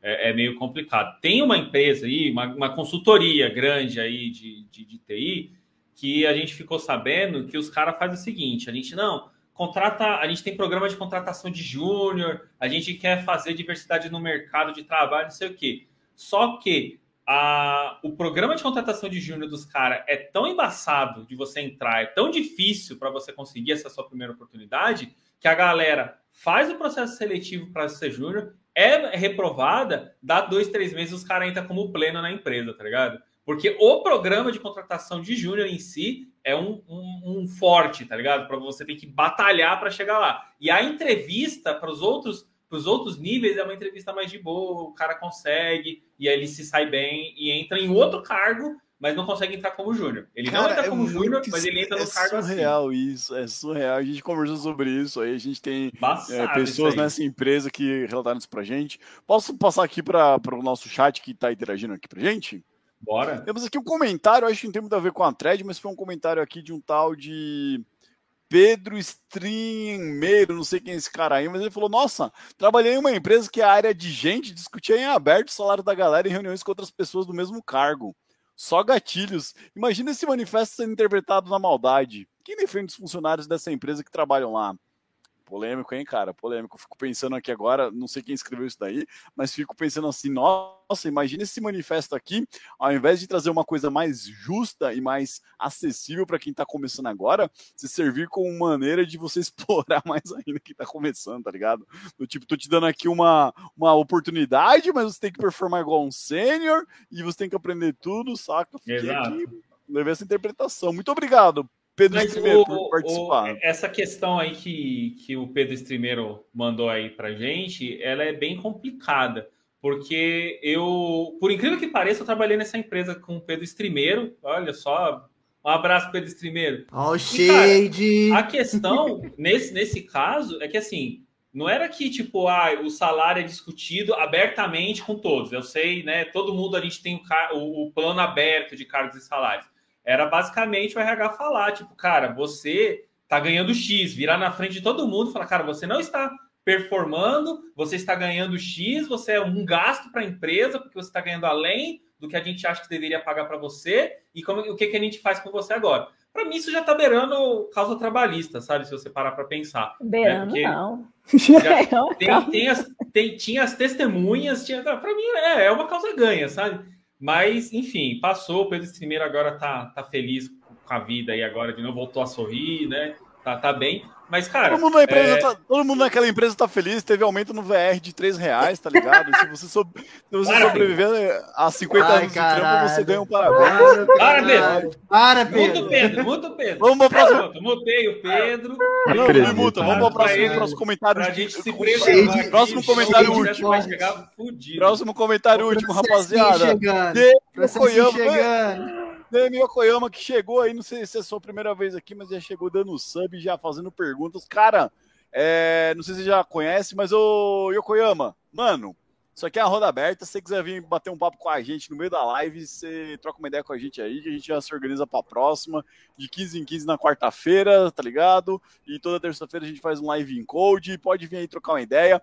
é, é, meio complicado. Tem uma empresa aí, uma, uma consultoria grande aí de, de, de, TI, que a gente ficou sabendo que os caras fazem o seguinte: a gente não contrata, a gente tem programa de contratação de júnior, a gente quer fazer diversidade no mercado de trabalho, não sei o quê. Só que a, o programa de contratação de júnior dos caras é tão embaçado de você entrar, é tão difícil para você conseguir essa sua primeira oportunidade, que a galera faz o processo seletivo para ser júnior, é reprovada, dá dois, três meses, os caras entram como pleno na empresa, tá ligado? Porque o programa de contratação de júnior em si é um, um, um forte, tá ligado? Para você ter que batalhar para chegar lá. E a entrevista para os outros para os outros níveis é uma entrevista mais de boa, o cara consegue, e aí ele se sai bem e entra em outro cargo, mas não consegue entrar como júnior. Ele cara, não entra é como júnior, mas ele entra no é cargo assim. É surreal isso, é surreal. A gente conversou sobre isso aí, a gente tem é, pessoas nessa empresa que relataram isso pra gente. Posso passar aqui para o nosso chat que está interagindo aqui pra gente? Bora. Temos aqui um comentário, acho que não tem muito a ver com a thread, mas foi um comentário aqui de um tal de Pedro Strinmeiro, não sei quem é esse cara aí, mas ele falou: Nossa, trabalhei em uma empresa que a área de gente discutia em aberto o salário da galera em reuniões com outras pessoas do mesmo cargo. Só gatilhos. Imagina esse manifesto sendo interpretado na maldade. Quem defende os funcionários dessa empresa que trabalham lá? Polêmico, hein, cara? Polêmico. Fico pensando aqui agora, não sei quem escreveu isso daí, mas fico pensando assim, nossa, imagina esse manifesto aqui, ao invés de trazer uma coisa mais justa e mais acessível para quem está começando agora, se servir como maneira de você explorar mais ainda quem está começando, tá ligado? Do tipo, tô te dando aqui uma, uma oportunidade, mas você tem que performar igual um sênior e você tem que aprender tudo, saca? Fiquei Exato. aqui, levei essa interpretação. Muito obrigado Pedro Mas Estrimeiro, por participar. O, essa questão aí que, que o Pedro Estrimeiro mandou aí pra gente, ela é bem complicada. Porque eu, por incrível que pareça, eu trabalhei nessa empresa com o Pedro Estrimeiro. Olha só, um abraço, Pedro Estrimeiro. Ó, oh, shade! Cara, a questão, nesse, nesse caso, é que assim, não era que, tipo, ah, o salário é discutido abertamente com todos. Eu sei, né? Todo mundo, a gente tem o, o, o plano aberto de cargos e salários. Era basicamente o RH falar, tipo, cara, você tá ganhando X, virar na frente de todo mundo e falar, cara, você não está performando, você está ganhando X, você é um gasto para a empresa, porque você está ganhando além do que a gente acha que deveria pagar para você, e como, o que, que a gente faz com você agora? Para mim, isso já está beirando causa trabalhista, sabe? Se você parar para pensar. Né? Beirando, né? não. tem, tem as, tem, tinha as testemunhas, tinha. Para mim, é, é uma causa ganha, sabe? Mas, enfim, passou. Pedro Streameiro agora tá, tá feliz com a vida e agora de novo voltou a sorrir, né? Tá, tá bem. Mas, cara. Todo mundo, na empresa é... tá, todo mundo naquela empresa tá feliz, teve aumento no VR de 3 reais, tá ligado? se você, so, se você sobreviver a 50 Ai, anos caralho. de trampo, você ganha um parabéns. Para, Pedro! Para, Pedro! Muta o Pedro, muta o Pedro. Vamos pra próxima. Mutei o Pedro. Não, não muta, vamos pro próximo, próximo comentário. Pra gente se preservar. Próximo comentário último. Chegar. Próximo comentário último, rapaziada. Chegando. chegando. Demi Yokoyama que chegou aí, não sei se é a sua primeira vez aqui, mas já chegou dando sub, já fazendo perguntas. Cara, é, não sei se você já conhece, mas o Yokoyama, mano, isso aqui é a roda aberta. Se você quiser vir bater um papo com a gente no meio da live, você troca uma ideia com a gente aí, que a gente já se organiza para a próxima, de 15 em 15 na quarta-feira, tá ligado? E toda terça-feira a gente faz um live em code. Pode vir aí trocar uma ideia.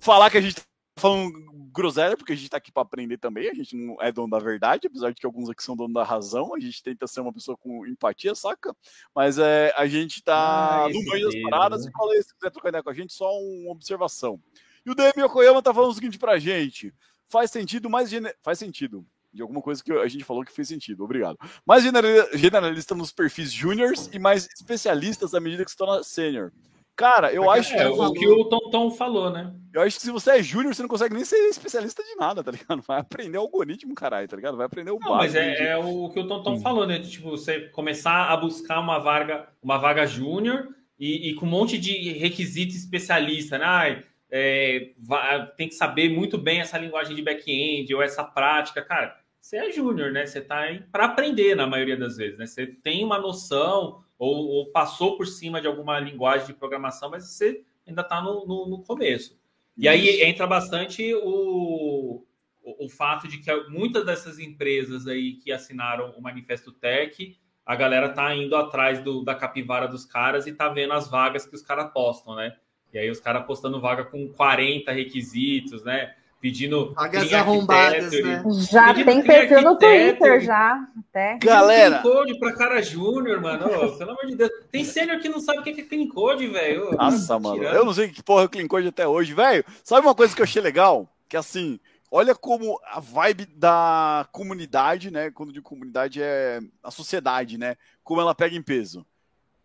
Falar que a gente falando groselha, porque a gente tá aqui para aprender também, a gente não é dono da verdade, apesar de que alguns aqui são dono da razão, a gente tenta ser uma pessoa com empatia, saca? Mas é, a gente tá ah, no meio das paradas né? e falei, se quiser trocar ideia com a gente, só uma observação. E o Demi Yokoyama tá falando o seguinte pra gente, faz sentido, mas faz sentido, de alguma coisa que a gente falou que fez sentido, obrigado. Mais generalista nos perfis júniors e mais especialistas à medida que se torna sênior. Cara, eu Porque acho é, que. o que o Tom falou, né? Eu acho que se você é júnior, você não consegue nem ser especialista de nada, tá ligado? Vai aprender algoritmo, caralho, tá ligado? Vai aprender o não, Mas é, é, o que o Tom Tom falou, né? Tipo, você começar a buscar uma vaga, uma vaga júnior e, e, com um monte de requisitos especialista, né? Ah, é, vai, tem que saber muito bem essa linguagem de back-end ou essa prática, cara. Você é júnior, né? Você está para aprender na maioria das vezes, né? Você tem uma noção ou, ou, passou por cima de alguma linguagem de programação, mas você ainda está no, no, no, começo. E aí entra bastante o, o, o, fato de que muitas dessas empresas aí que assinaram o Manifesto Tech, a galera tá indo atrás do, da capivara dos caras e tá vendo as vagas que os caras postam, né? E aí os caras postando vaga com 40 requisitos, né? Pedindo. Vagas arrombadas, né? Já tem perfil no Twitter, já. Até. Galera. Clean code pra cara júnior, mano. Oh, pelo amor de Deus. Tem sênior que não sabe o que é clean code, velho. Nossa, mano. Tirando. Eu não sei que porra é clean code até hoje, velho. Sabe uma coisa que eu achei legal? Que assim, olha como a vibe da comunidade, né? Quando de comunidade é a sociedade, né? Como ela pega em peso.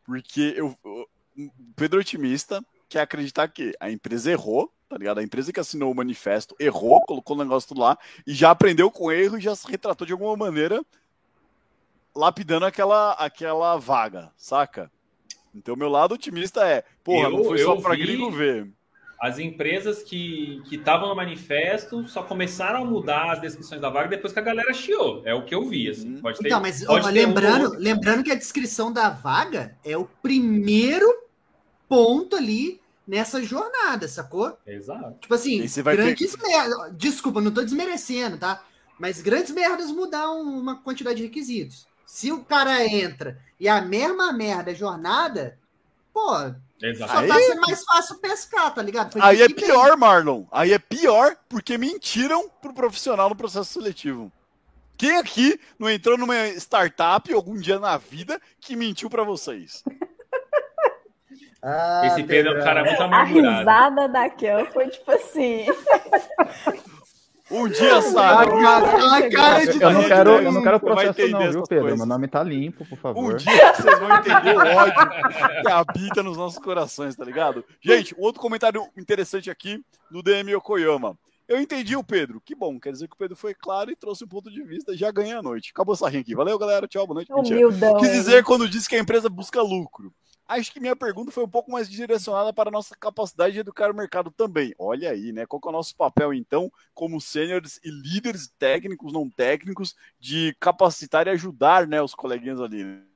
Porque eu, eu Pedro otimista quer acreditar que a empresa errou, tá ligado? A empresa que assinou o manifesto errou, colocou o negócio tudo lá e já aprendeu com erro e já se retratou de alguma maneira lapidando aquela, aquela vaga, saca? Então, meu lado otimista é, porra, eu, não foi só para gringo ver. As empresas que estavam no manifesto só começaram a mudar as descrições da vaga depois que a galera chiou. É o que eu vi. Assim. Uhum. Pode ter, então, mas ó, lembrando, um... lembrando que a descrição da vaga é o primeiro ponto ali nessa jornada, sacou? Exato. Tipo assim, grandes ter... merdas. Desculpa, não tô desmerecendo, tá? Mas grandes merdas mudam uma quantidade de requisitos. Se o cara entra e a mesma merda é jornada, pô, Exato. só tá sendo mais fácil pescar, tá ligado? Foi aí é pior, Marlon. Aí é pior porque mentiram pro profissional no processo seletivo. Quem aqui não entrou numa startup algum dia na vida que mentiu para vocês? Ah, Esse Pedro é um cara muito amargurado. A risada da Kel foi tipo assim. Um dia, sabe? A cara de eu não quero, eu não quero processo não, viu, Pedro? Coisas. Meu nome tá limpo, por favor. Um dia vocês vão entender o ódio que habita nos nossos corações, tá ligado? Gente, outro comentário interessante aqui do DM Yokoyama. Eu entendi o Pedro. Que bom, quer dizer que o Pedro foi claro e trouxe um ponto de vista. Já ganhei a noite. Acabou essa aqui. Valeu, galera. Tchau, boa noite. Humildão, Quis dizer quando disse que a empresa busca lucro. Acho que minha pergunta foi um pouco mais direcionada para a nossa capacidade de educar o mercado também. Olha aí, né? Qual é o nosso papel, então, como sêniores e líderes técnicos, não técnicos, de capacitar e ajudar né, os coleguinhas ali. Né?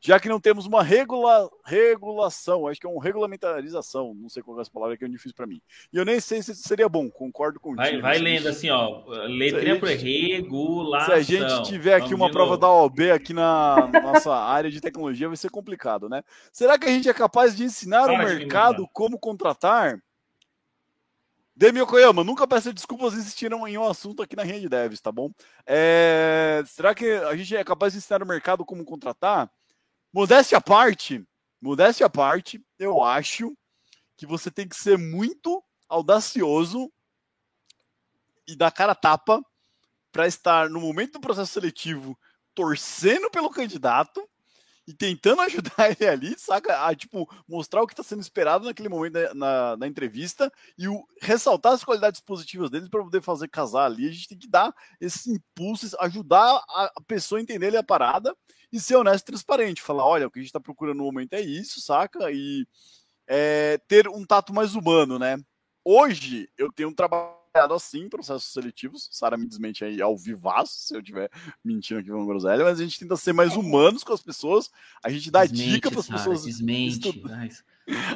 Já que não temos uma regula, regulação, acho que é uma regulamentarização, não sei qual é essa palavra que é difícil para mim. E eu nem sei se seria bom, concordo com Vai, vai lendo assim, ó, letrinha por regulação. Se a gente tiver aqui uma prova da OAB aqui na, na nossa área de tecnologia, vai ser complicado, né? Será que a gente é capaz de ensinar o mercado como contratar? Demi Okoyama, nunca peça desculpas insistiram em um assunto aqui na Rede Devs, tá bom? É... Será que a gente é capaz de ensinar o mercado como contratar? Modéstia à parte, modéstia à parte, eu acho que você tem que ser muito audacioso e dar cara tapa para estar no momento do processo seletivo torcendo pelo candidato e tentando ajudar ele ali, saca? A, tipo, mostrar o que está sendo esperado naquele momento da, na, na, entrevista e o, ressaltar as qualidades positivas dele para poder fazer casar ali. A gente tem que dar esse impulso, ajudar a, a pessoa a entender ele a parada e ser honesto e transparente. Falar, olha, o que a gente está procurando no momento é isso, saca? E é, ter um tato mais humano, né? Hoje eu tenho um trabalho assim processos seletivos. Sara me desmente aí ao vivaço, se eu estiver mentindo aqui com groselha, mas a gente tenta ser mais humanos com as pessoas. A gente dá desmente, dica para as pessoas. Desmente,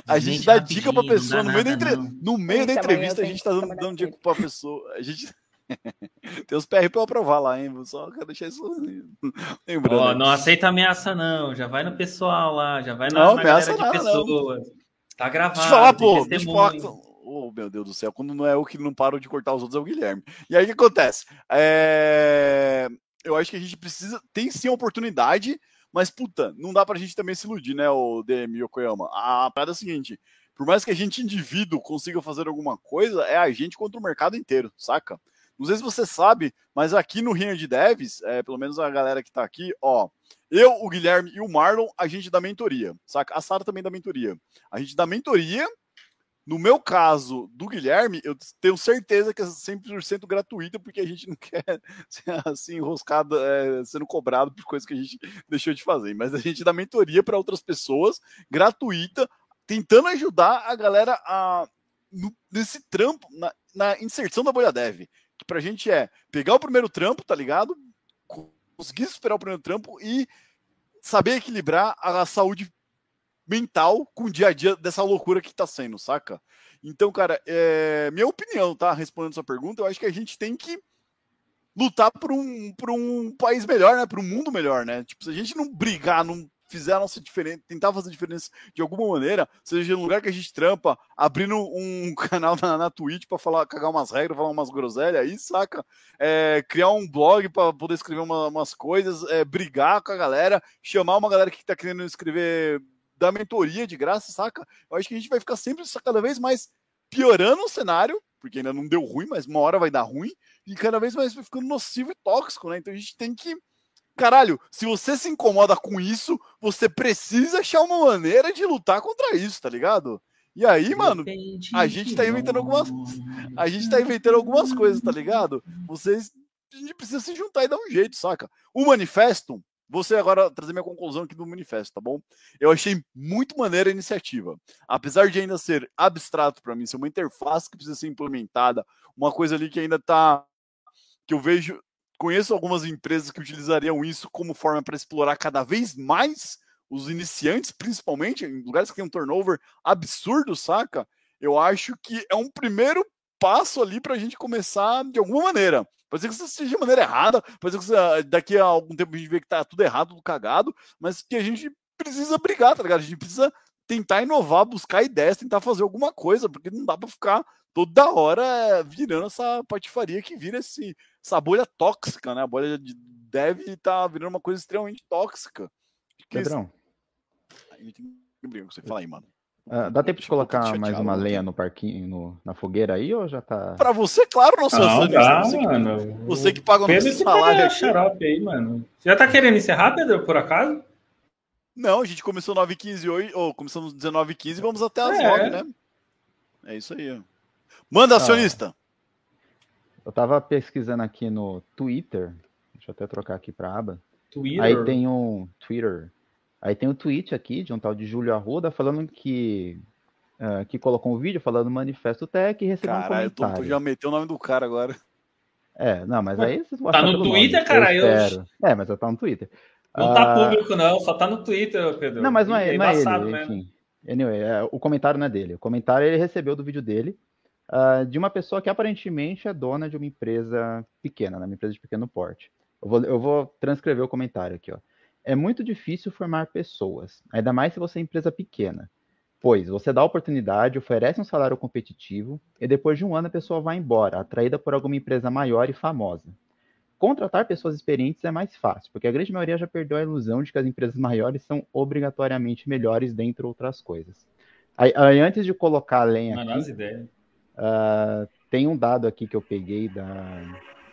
a gente dá dica para a pessoa no meio, da, entre... no meio da entrevista, a gente está dando, dando dica para a pessoa. A gente. Tem os PR para aprovar lá, hein? Só quero deixar isso lembrando. Oh, não aceita ameaça, não. Já vai no pessoal lá, já vai na, não, na ameaça de pessoas. Não. Tá gravado. Deixa eu falar, pô. Deixa eu falar, oh meu Deus do céu, quando não é o que não paro de cortar os outros, é o Guilherme. E aí o que acontece? É... Eu acho que a gente precisa, tem sim a oportunidade, mas puta, não dá pra gente também se iludir, né, o DM Yokoyama. A parada é a seguinte: por mais que a gente, indivíduo, consiga fazer alguma coisa, é a gente contra o mercado inteiro, saca? Não sei se você sabe, mas aqui no Rio de Devs, é, pelo menos a galera que tá aqui, ó, eu, o Guilherme e o Marlon, a gente dá mentoria, saca? A Sara também dá mentoria. A gente dá mentoria No meu caso, do Guilherme, eu tenho certeza que é 100% gratuita, porque a gente não quer ser assim, enroscado, é, sendo cobrado por coisas que a gente deixou de fazer. Mas a gente dá mentoria para outras pessoas, gratuita, tentando ajudar a galera a, no, nesse trampo, na, na, inserção da bolha dev. Que pra gente é pegar o primeiro trampo, tá ligado? Conseguir superar o primeiro trampo e saber equilibrar a saúde mental com o dia a dia dessa loucura que tá sendo, saca? Então, cara, é... minha opinião, tá? Respondendo sua pergunta, eu acho que a gente tem que lutar por um, por um país melhor, né? Por um mundo melhor, né? Tipo, se a gente não brigar, não fizer a nossa diferença, tentar fazer diferença de alguma maneira, seja no lugar que a gente trampa, abrindo um canal na, na Twitch para falar, cagar umas regras, falar umas groselhas aí, saca? É, criar um blog para poder escrever uma, umas coisas, é, brigar com a galera, chamar uma galera que tá querendo escrever da mentoria de graça, saca? Eu acho que a gente vai ficar sempre cada vez mais piorando o cenário, porque ainda não deu ruim, mas uma hora vai dar ruim, e cada vez mais vai ficando nocivo e tóxico, né? Então a gente tem que. Caralho, se você se incomoda com isso, você precisa achar uma maneira de lutar contra isso, tá ligado? E aí, mano, a gente tá inventando algumas. A gente tá inventando algumas coisas, tá ligado? Vocês. A gente precisa se juntar e dar um jeito, saca? O manifesto, você agora trazer minha conclusão aqui do manifesto, tá bom? Eu achei muito maneira a iniciativa. Apesar de ainda ser abstrato para mim, ser uma interface que precisa ser implementada, uma coisa ali que ainda tá que eu vejo, conheço algumas empresas que utilizariam isso como forma para explorar cada vez mais os iniciantes, principalmente em lugares que tem um turnover absurdo, saca? Eu acho que é um primeiro passo ali para a gente começar de alguma maneira. Pode ser que isso seja de maneira errada, pode ser que você, daqui a algum tempo a gente vê que tá tudo errado, tudo cagado, mas que a gente precisa brigar, tá ligado? A gente precisa tentar inovar, buscar ideias, tentar fazer alguma coisa, porque não dá para ficar toda hora virando essa patifaria que vira esse, essa bolha tóxica, né? A bolha de deve estar tá virando uma coisa extremamente tóxica. Pedrão. Aí, você fala aí, mano. Uh, dá tempo de colocar mais uma lenha no parquinho, no, na fogueira aí, ou já tá. Pra você, claro, não sou não, dá, você, mano. Que, você que paga o nosso salário. Aqui. xarope aí, mano. Você já tá querendo encerrar, Pedro, por acaso? Não, a gente começou 9h15 hoje, ou começamos 19h15 e vamos até as é. 9 né? É isso aí. Manda, ah, acionista! Eu tava pesquisando aqui no Twitter, deixa eu até trocar aqui pra aba. Twitter? Aí tem um Twitter, Aí tem um tweet aqui de um tal de Júlio Arruda falando que uh, que colocou um vídeo falando do Manifesto Tech e recebeu Caralho, um comentário. Tu já meteu o nome do cara agora. É, não, mas aí vocês Tá no Twitter, nome, cara? Eu... É, mas eu tá no Twitter. Não uh... tá ah, público, não, só tá no Twitter, Pedro. Não, mas não é, é não é ele, enfim. Anyway, é, o comentário não é dele. O comentário ele recebeu do vídeo dele uh, de uma pessoa que aparentemente é dona de uma empresa pequena, né, uma empresa de pequeno porte. Eu vou, eu vou transcrever o comentário aqui, ó. É muito difícil formar pessoas, ainda mais se você é empresa pequena, pois você dá oportunidade, oferece um salário competitivo e depois de um ano a pessoa vai embora, atraída por alguma empresa maior e famosa. Contratar pessoas experientes é mais fácil, porque a grande maioria já perdeu a ilusão de que as empresas maiores são obrigatoriamente melhores, dentre outras coisas. Aí, aí antes de colocar a lenha aqui, uh, tem um dado aqui que eu peguei da,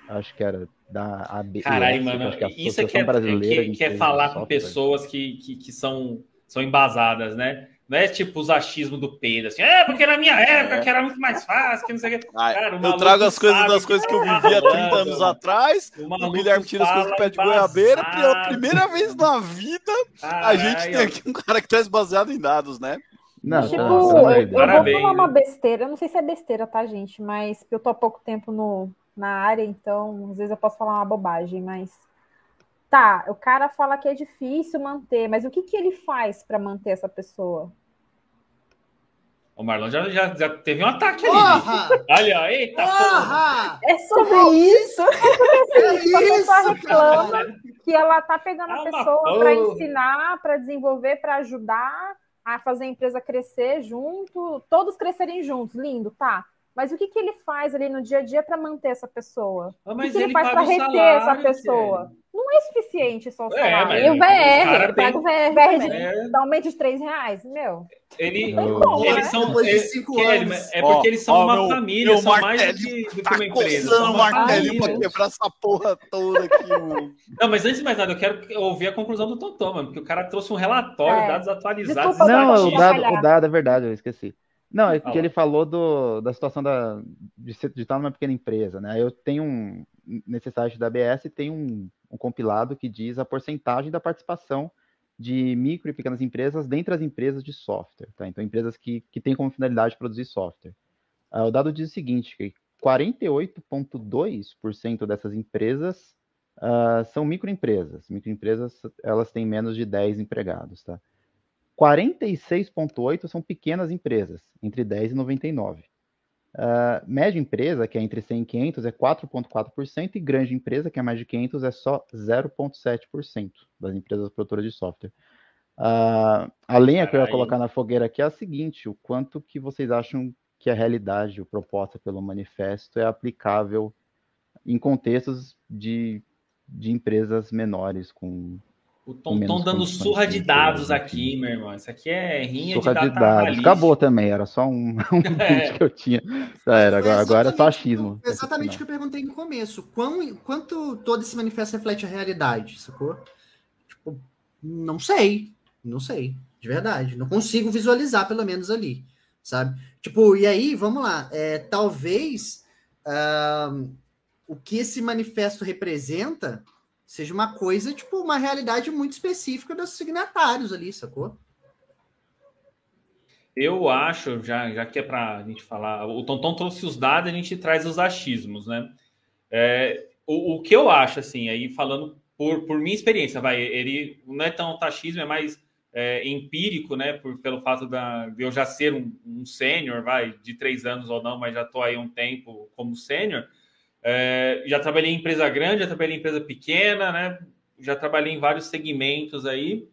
acho que era da ABS. Caralho, mano, é isso aqui é, é, que, que é falar com pessoas que, que, que, são, são embasadas, né? Não é tipo os achismos do Pedro, assim, é porque na minha época é. que era muito mais fácil, que não sei o que. Cara, eu trago as coisas das coisas que eu vivi há 30 anos atrás. O, o Guilherme tira as coisas do pé de goiabeira. Pela primeira vez na vida, a gente tem aqui um cara que traz baseado em dados, né? Não, tipo, eu, eu vou falar uma besteira, eu não sei se é besteira, tá, gente? Mas eu tô há pouco tempo no, na área, então às vezes eu posso falar uma bobagem, mas tá, o cara fala que é difícil manter, mas o que, que ele faz para manter essa pessoa? O Marlon já, já, já teve um ataque porra! ali. Olha, eita porra! É sobre isso. É assim, a pessoa reclama cara. que ela tá pegando a pessoa para ensinar, para desenvolver, para ajudar a fazer a empresa crescer junto, todos crescerem juntos, lindo, tá? Mas o que, que ele faz ali no dia a dia para manter essa pessoa? Ah, o que, que ele, ele faz para reter salário, essa pessoa? Não é suficiente só o é, salário. É, e o VR, ele paga o VR, VR de, é. dá aumento de 3 reais, meu. Ele, como, eles né? são. Ele, é porque eles são ó, uma meu, família, meu são mais de, do que uma empresa. São uma martelinho pra quebrar essa porra toda aqui, mano. Não, mas antes de mais nada, eu quero ouvir a conclusão do Totó, mano, porque o cara trouxe um relatório, é. dados atualizados. Desculpa, não, o dado, o dado é verdade, eu esqueci. Não, é que ele falou do, da situação da, de, de estar numa pequena empresa, né? Eu tenho um, nesse site da ABS tem um, um compilado que diz a porcentagem da participação de micro e pequenas empresas dentre as empresas de software, tá? Então, empresas que, que têm como finalidade produzir software. Uh, o dado diz o seguinte, que 48,2% dessas empresas uh, são microempresas. Microempresas, elas têm menos de 10 empregados, tá? 46,8% são pequenas empresas, entre 10 e 99. Uh, média empresa, que é entre 100 e 500, é 4,4%, e grande empresa, que é mais de 500, é só 0,7% das empresas produtoras de software. Uh, a lenha que eu ia colocar na fogueira aqui é a seguinte: o quanto que vocês acham que a realidade, a proposta pelo manifesto, é aplicável em contextos de, de empresas menores, com o Tom Tom dando surra de dados aqui, meu irmão. Isso aqui é rinha surra de, de dados. Acabou também, era só um, um é. que eu tinha. Era, agora, agora é só achismo. Exatamente o que eu perguntei no começo. Quão, quanto todo esse manifesto reflete a realidade, sacou? Tipo, não sei. Não sei. De verdade. Não consigo visualizar, pelo menos ali. Sabe? Tipo, e aí, vamos lá. É, talvez uh, o que esse manifesto representa seja uma coisa, tipo, uma realidade muito específica dos signatários ali, sacou? Eu acho, já, já que é para a gente falar, o Tonton trouxe os dados, a gente traz os achismos, né? É, o, o, que eu acho, assim, aí falando por, por minha experiência, vai, ele não é tão tachismo, é mais é, empírico, né? Por, pelo fato da, de eu já ser um, um sênior, vai, de três anos ou não, mas já estou aí um tempo como sênior. É, já trabalhei em empresa grande, já trabalhei em empresa pequena, né? Já trabalhei em vários segmentos aí.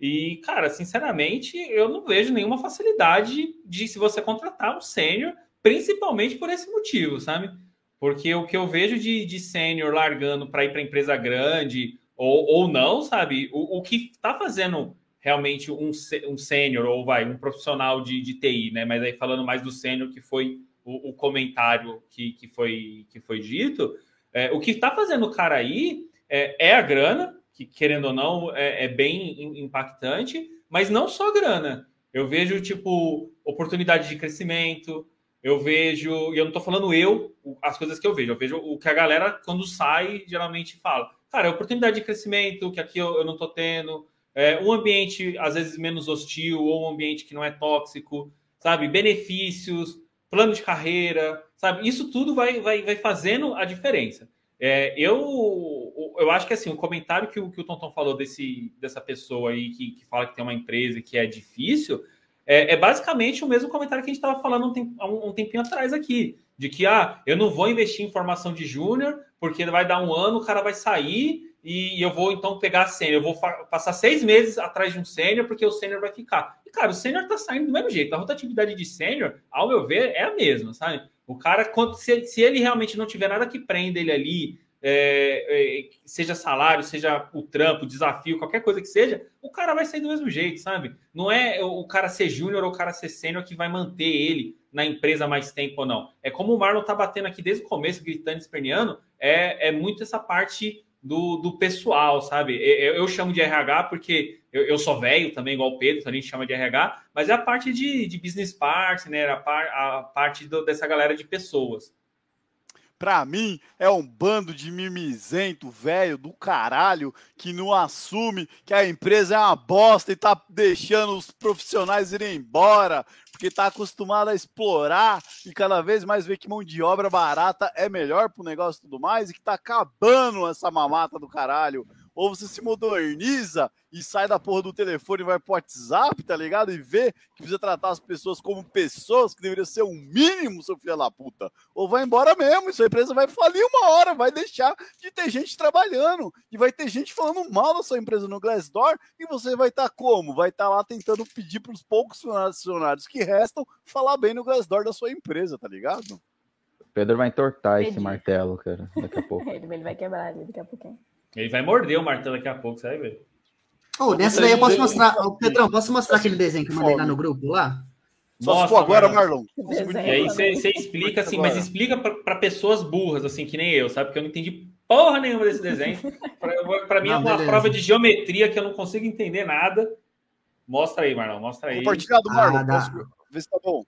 E, cara, sinceramente, eu não vejo nenhuma facilidade de se você contratar um sênior, principalmente por esse motivo, sabe? Porque o que eu vejo de, de sênior largando para ir para empresa grande ou, ou não, sabe? O, o que está fazendo realmente um, um sênior ou vai um profissional de, de TI, né? Mas aí falando mais do sênior que foi o, o comentário que, que, foi, que foi dito, é, o que está fazendo o cara aí é, é, a grana, que querendo ou não é, é bem impactante, mas não só grana. Eu vejo, tipo, oportunidade de crescimento, eu vejo, e eu não estou falando eu, as coisas que eu vejo, eu vejo o que a galera, quando sai, geralmente fala. Cara, é oportunidade de crescimento, que aqui eu, eu não estou tendo, é, um ambiente, às vezes, menos hostil, ou um ambiente que não é tóxico, sabe? Benefícios, plano de carreira, sabe? Isso tudo vai, vai, vai fazendo a diferença. É, eu, eu acho que assim, o comentário que o, que o Tonton falou desse, dessa pessoa aí que, que fala que tem uma empresa que é difícil, é, é basicamente o mesmo comentário que a gente estava falando um, temp, um, um, tempinho atrás aqui. De que ah, eu não vou investir em formação de júnior, porque vai dar um ano, o cara vai sair e eu vou então pegar sênior. Eu vou passar seis meses atrás de um sênior, porque o sênior vai ficar. E, cara, o sênior tá saindo do mesmo jeito. A rotatividade de sênior, ao meu ver, é a mesma, sabe? O cara, quando, se, se ele realmente não tiver nada que prenda ele ali, é, é, seja salário, seja o trampo, desafio, qualquer coisa que seja, o cara vai sair do mesmo jeito, sabe? Não é o cara ser júnior ou o cara ser sênior que vai manter ele na empresa mais tempo ou não. É como o Marlon tá batendo aqui desde o começo, gritando, esperneando, é, é muito essa parte do, do pessoal, sabe? Eu, eu, chamo de RH porque eu, eu sou velho também, igual o Pedro, gente chama de RH, mas é a parte de, de business partner, a, par, a parte do, dessa galera de pessoas. Pra mim, é um bando de mimizento, velho, do caralho, que não assume que a empresa é uma bosta e tá deixando os profissionais irem embora, porque está acostumado a explorar e cada vez mais vê que mão de obra barata é melhor para o negócio e tudo mais, e que está acabando essa mamata do caralho. Ou você se moderniza e sai da porra do telefone e vai pro WhatsApp, tá ligado? E vê que precisa tratar as pessoas como pessoas, que deveria ser um mínimo, seu filho da puta. Ou vai embora mesmo, e sua empresa vai falir uma hora, vai deixar de ter gente trabalhando. E vai ter gente falando mal da sua empresa no Glassdoor, e você vai estar tá como? Vai estar tá lá tentando pedir para os poucos funcionários que restam falar bem no Glassdoor da sua empresa, tá ligado? Pedro vai entortar esse martelo, cara, daqui a pouco. ele vai quebrar ele daqui a pouquinho. Ele vai morder o martelo daqui a pouco, você vai ver. Oh, nessa daí eu posso mostrar. Oh, Pedrão, posso mostrar aquele desenho que eu mandei lá no grupo lá? Só se for agora, Marlon. E aí você, explica assim, mas explica para pessoas burras, assim, que nem eu, sabe? Porque eu não entendi porra nenhuma desse desenho. Para mim não, é uma beleza. prova de geometria que eu não consigo entender nada. Mostra aí, Marlon, mostra aí. Compartilhado, Marlon. Ah, Posso ver se tá bom.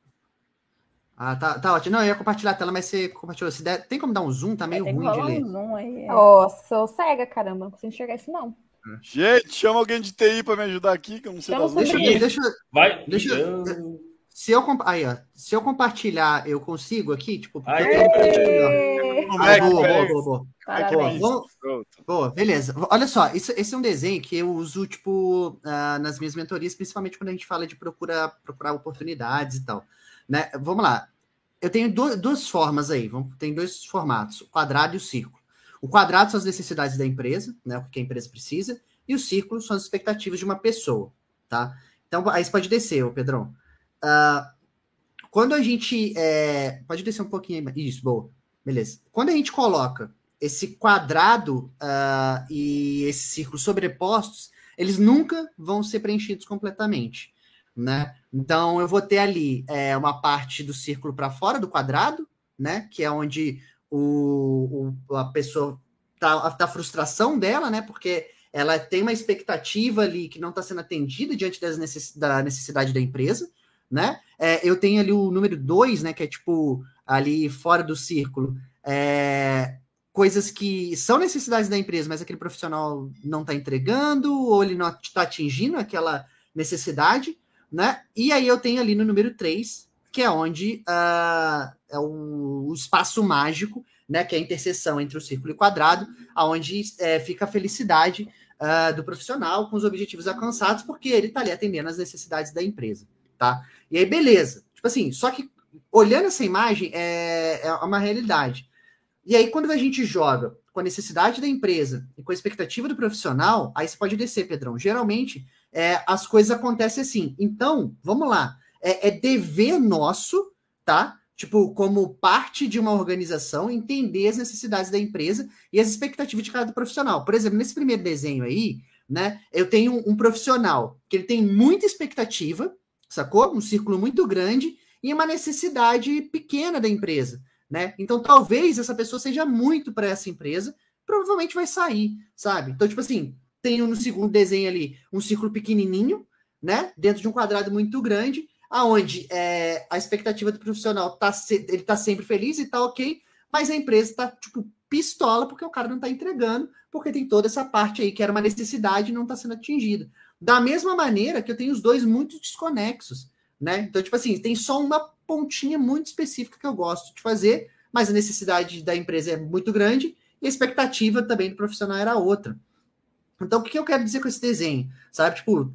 Ah, tá, tá ótimo. Não, eu ia compartilhar a tela, mas você compartilhou. Se der, tem como dar um zoom? Tá meio que ruim de ler. um zoom aí. é. Ô, sou cega, caramba. Não consigo enxergar isso, não. Gente, chama alguém de TI pra me ajudar aqui, que eu não sei Deixa. Isso. deixa, Vai. Deixa eu- eu- se eu, compa- aí, ó, se eu compartilhar, eu consigo aqui? Tipo, porque Aê! eu tenho Ah, é boa, é boa, boa, boa. Parabéns. Boa. Boa, beleza. Olha só, isso, esse é um desenho que eu uso, tipo, ah, nas minhas mentorias, principalmente quando a gente fala de procurar, procurar oportunidades e tal. Né? Vamos lá. Eu tenho du- duas formas aí, vamos, tem dois formatos, o quadrado e o círculo. O quadrado são as necessidades da empresa, né, o que a empresa precisa, e o círculo são as expectativas de uma pessoa, tá? Então, aí você pode descer, ô Pedrão. Ah, quando a gente... é, pode descer um pouquinho aí. Isso, boa. Beleza. Quando a gente coloca esse quadrado ah, e esse círculo sobrepostos, eles nunca vão ser preenchidos completamente, né? Então eu vou ter ali é, uma parte do círculo para fora do quadrado, né? Que é onde o, o- a pessoa tá a frustração dela, né? Porque ela tem uma expectativa ali que não está sendo atendida diante necess, da necessidade da empresa, né? É, eu tenho ali o número 2, né? Que é tipo ali fora do círculo. É, coisas que são necessidades da empresa, mas aquele profissional não está entregando, ou ele não está atingindo aquela necessidade, né? E aí eu tenho ali no número 3, que é onde ah, é o, o espaço mágico, né? Que é a interseção entre o círculo e o quadrado, aonde é, fica a felicidade ah, do profissional com os objetivos alcançados, porque ele está ali atendendo às necessidades da empresa, tá? E aí, beleza. Tipo assim, só que olhando essa imagem é, é uma realidade. E aí, quando a gente joga com a necessidade da empresa e com a expectativa do profissional, aí você pode descer, Pedrão. Geralmente, é, as coisas acontecem assim. Então, vamos lá. É, é dever nosso, tá? Tipo, como parte de uma organização, entender as necessidades da empresa e as expectativas de cada profissional. Por exemplo, nesse primeiro desenho aí, né? Eu tenho um, profissional que ele tem muita expectativa, sacou? Um círculo muito grande e uma necessidade pequena da empresa né? Então talvez essa pessoa seja muito para essa empresa, provavelmente vai sair, sabe? Então, tipo assim, tem no segundo desenho ali um círculo pequenininho, né? Dentro de um quadrado muito grande, aonde é, a expectativa do profissional tá ele tá sempre feliz e tá ok, mas a empresa tá tipo pistola porque o cara não tá entregando, porque tem toda essa parte aí que era uma necessidade e não tá sendo atingida. Da mesma maneira que eu tenho os dois muito desconexos, né? Então, tipo assim, tem só uma pontinha muito específica que eu gosto de fazer, mas a necessidade da empresa é muito grande e a expectativa também do profissional era outra. Então, o que eu quero dizer com esse desenho? Sabe, tipo,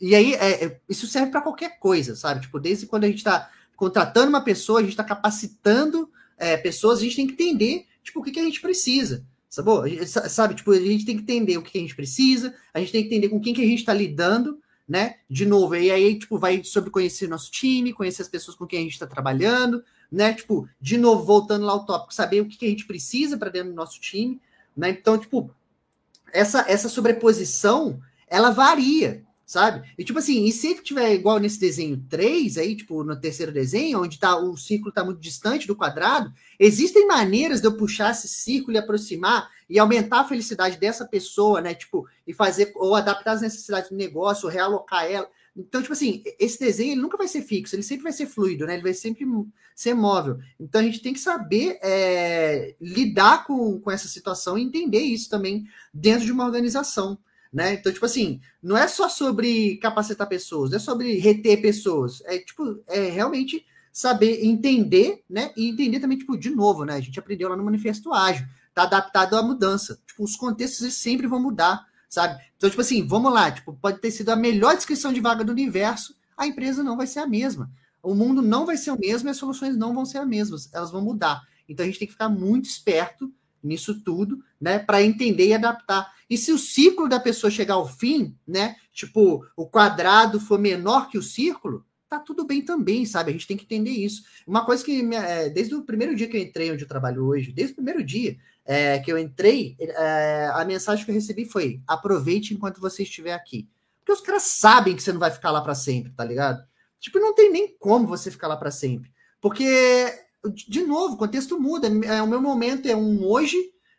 e aí é, é- isso serve para qualquer coisa, sabe? Tipo, desde quando a gente está contratando uma pessoa, a gente está capacitando é, pessoas, a gente tem que entender, tipo, o que, que a gente precisa. Sabe? Sabe, tipo, a gente tem que entender o que que a gente precisa, a gente tem que entender com quem que a gente está lidando, né? De novo, e aí, tipo, vai sobre conhecer nosso time, conhecer as pessoas com quem a gente está trabalhando, né? Tipo, de novo, voltando lá ao tópico, saber o que, que a gente precisa para dentro do nosso time, né? Então, tipo, essa, essa sobreposição, ela varia, sabe? E tipo assim, e se ele tiver igual nesse desenho 3, aí, tipo, no terceiro desenho, onde tá, o círculo está muito distante do quadrado, existem maneiras de eu puxar esse círculo e aproximar e aumentar a felicidade dessa pessoa, né? Tipo, e fazer, ou adaptar as necessidades do negócio, realocar ela. Então, tipo assim, esse desenho ele nunca vai ser fixo, ele sempre vai ser fluido, né? Ele vai sempre ser móvel. Então a gente tem que saber é, lidar com, com essa situação e entender isso também dentro de uma organização. Né? Então, tipo assim, não é só sobre capacitar pessoas, não é sobre reter pessoas. É tipo, é realmente saber entender, né? E entender também, tipo, de novo, né? A gente aprendeu lá no Manifesto Ágil, tá adaptado à mudança. Tipo, os contextos sempre vão mudar, sabe? Então, tipo assim, vamos lá, tipo, pode ter sido a melhor descrição de vaga do universo, a empresa não vai ser a mesma. O mundo não vai ser o mesmo e as soluções não vão ser as mesmas, elas vão mudar. Então a gente tem que ficar muito esperto nisso tudo, né, para entender e adaptar. E se o ciclo da pessoa chegar ao fim, né, tipo, o quadrado for menor que o círculo, tá tudo bem também, sabe? A gente tem que entender isso. Uma coisa que, é, desde o primeiro dia que eu entrei onde eu trabalho hoje, desde o primeiro dia é, que eu entrei, é, a mensagem que eu recebi foi: aproveite enquanto você estiver aqui. Porque os caras sabem que você não vai ficar lá para sempre, tá ligado? Tipo, não tem nem como você ficar lá para sempre. Porque, de novo, o contexto muda. É, o meu momento é um hoje,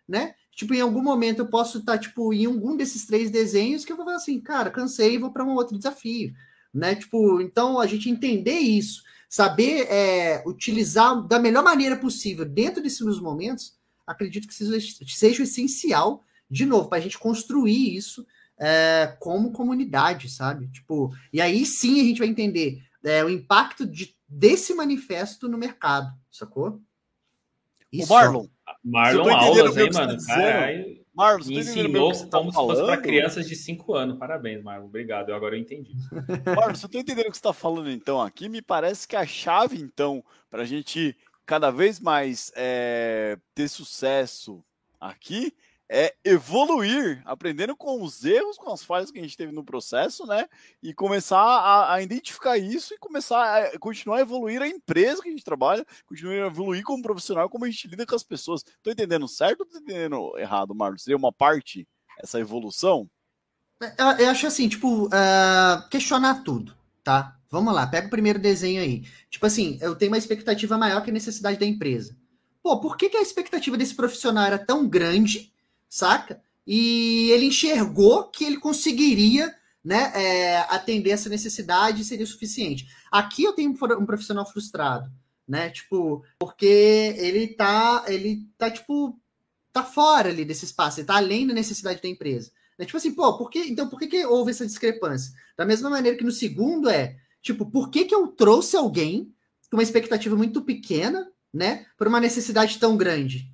né? Tipo, em algum momento eu posso estar, tipo, em algum desses três desenhos que eu vou falar assim, cara, cansei e vou para um outro desafio. né? Tipo, então a gente entender isso, saber é, utilizar da melhor maneira possível dentro desses momentos, acredito que seja, seja essencial, de novo, para a gente construir isso é, como comunidade, sabe? Tipo, e aí sim a gente vai entender é, o impacto de, desse manifesto no mercado, sacou? Isso. O Marlon. Marlon aulas, hein, mano? Caralho. Marlon, você ensinou como tá se fosse para crianças de 5 anos. Parabéns, Marlon. Obrigado. Eu agora eu entendi. Marlon, você tá entendendo o que você está falando então aqui? Me parece que a chave, então, para a gente cada vez mais é, ter sucesso aqui é evoluir, aprendendo com os erros, com as falhas que a gente teve no processo, né? E começar a, a identificar isso e começar a continuar a evoluir a empresa que a gente trabalha, continuar a evoluir como profissional, como a gente lida com as pessoas. Tô entendendo certo ou tô entendendo errado, Marlos? Seria uma parte essa evolução? Eu, eu acho assim, tipo, uh, questionar tudo, tá? Vamos lá, pega o primeiro desenho aí. Tipo assim, eu tenho uma expectativa maior que a necessidade da empresa. Pô, por que, que a expectativa desse profissional era tão grande saca? E ele enxergou que ele conseguiria né, é, atender essa necessidade seria o suficiente. Aqui eu tenho um profissional frustrado, né? Tipo, porque ele tá, ele tá, tipo, tá fora ali desse espaço, ele tá além da necessidade da empresa. Né? Tipo assim, pô, por que, então por que, que houve essa discrepância? Da mesma maneira que no segundo é, tipo, por que, que eu trouxe alguém com uma expectativa muito pequena, né, para uma necessidade tão grande?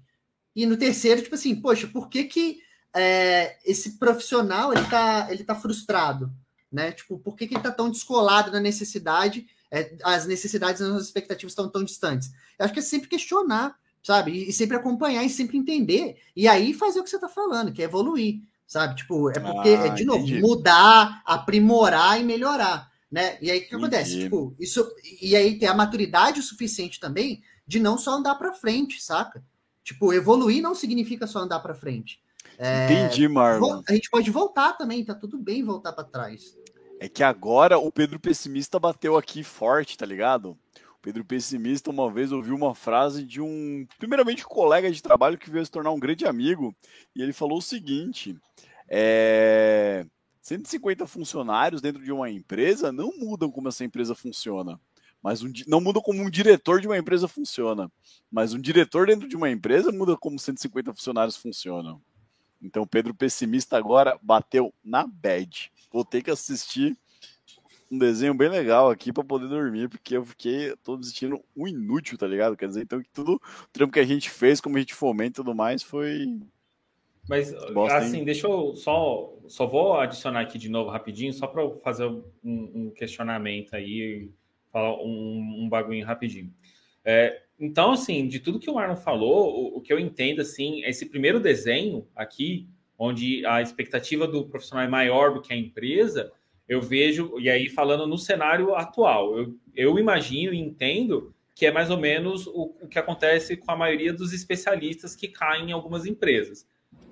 E no terceiro, tipo assim, poxa, por que que é, esse profissional ele tá, ele tá frustrado? Né? Tipo, por que, que ele tá tão descolado na necessidade? É, as necessidades e as expectativas estão tão distantes. Eu acho que é sempre questionar, sabe? E sempre acompanhar e sempre entender. E aí fazer o que você tá falando, que é evoluir, sabe? Tipo, é porque, ah, de novo, entendi. mudar, aprimorar e melhorar. Né? E aí o que entendi. acontece? Tipo, isso, e aí ter a maturidade o suficiente também de não só andar para frente, saca? Tipo, evoluir não significa só andar para frente. É, Entendi, Marlon. A gente pode voltar também, tá tudo bem voltar para trás. É que agora o Pedro Pessimista bateu aqui forte, tá ligado? Pedro Pessimista uma vez ouviu uma frase de um, primeiramente, colega de trabalho que veio se tornar um grande amigo, e ele falou o seguinte: é, 150 funcionários dentro de uma empresa não mudam como essa empresa funciona. Mas um, não muda como um diretor de uma empresa funciona. Mas um diretor dentro de uma empresa muda como 150 funcionários funcionam. Então, Pedro Pessimista agora bateu na bad. Vou ter que assistir um desenho bem legal aqui para poder dormir, porque eu fiquei todo assistindo um inútil, tá ligado? Quer dizer, então que tudo o trampo que a gente fez, como a gente fomenta e tudo mais, foi. Mas, Bosta, assim, hein? deixa eu só. Só vou adicionar aqui de novo rapidinho, só para fazer um, um questionamento aí falar um, um bagulho rapidinho. É, então, assim, de tudo que o Marlon falou, o, o, que eu entendo, assim, é esse primeiro desenho aqui, onde a expectativa do profissional é maior do que a empresa, eu vejo, e aí falando no cenário atual, eu, eu imagino e entendo que é mais ou menos o, o que acontece com a maioria dos especialistas que caem em algumas empresas.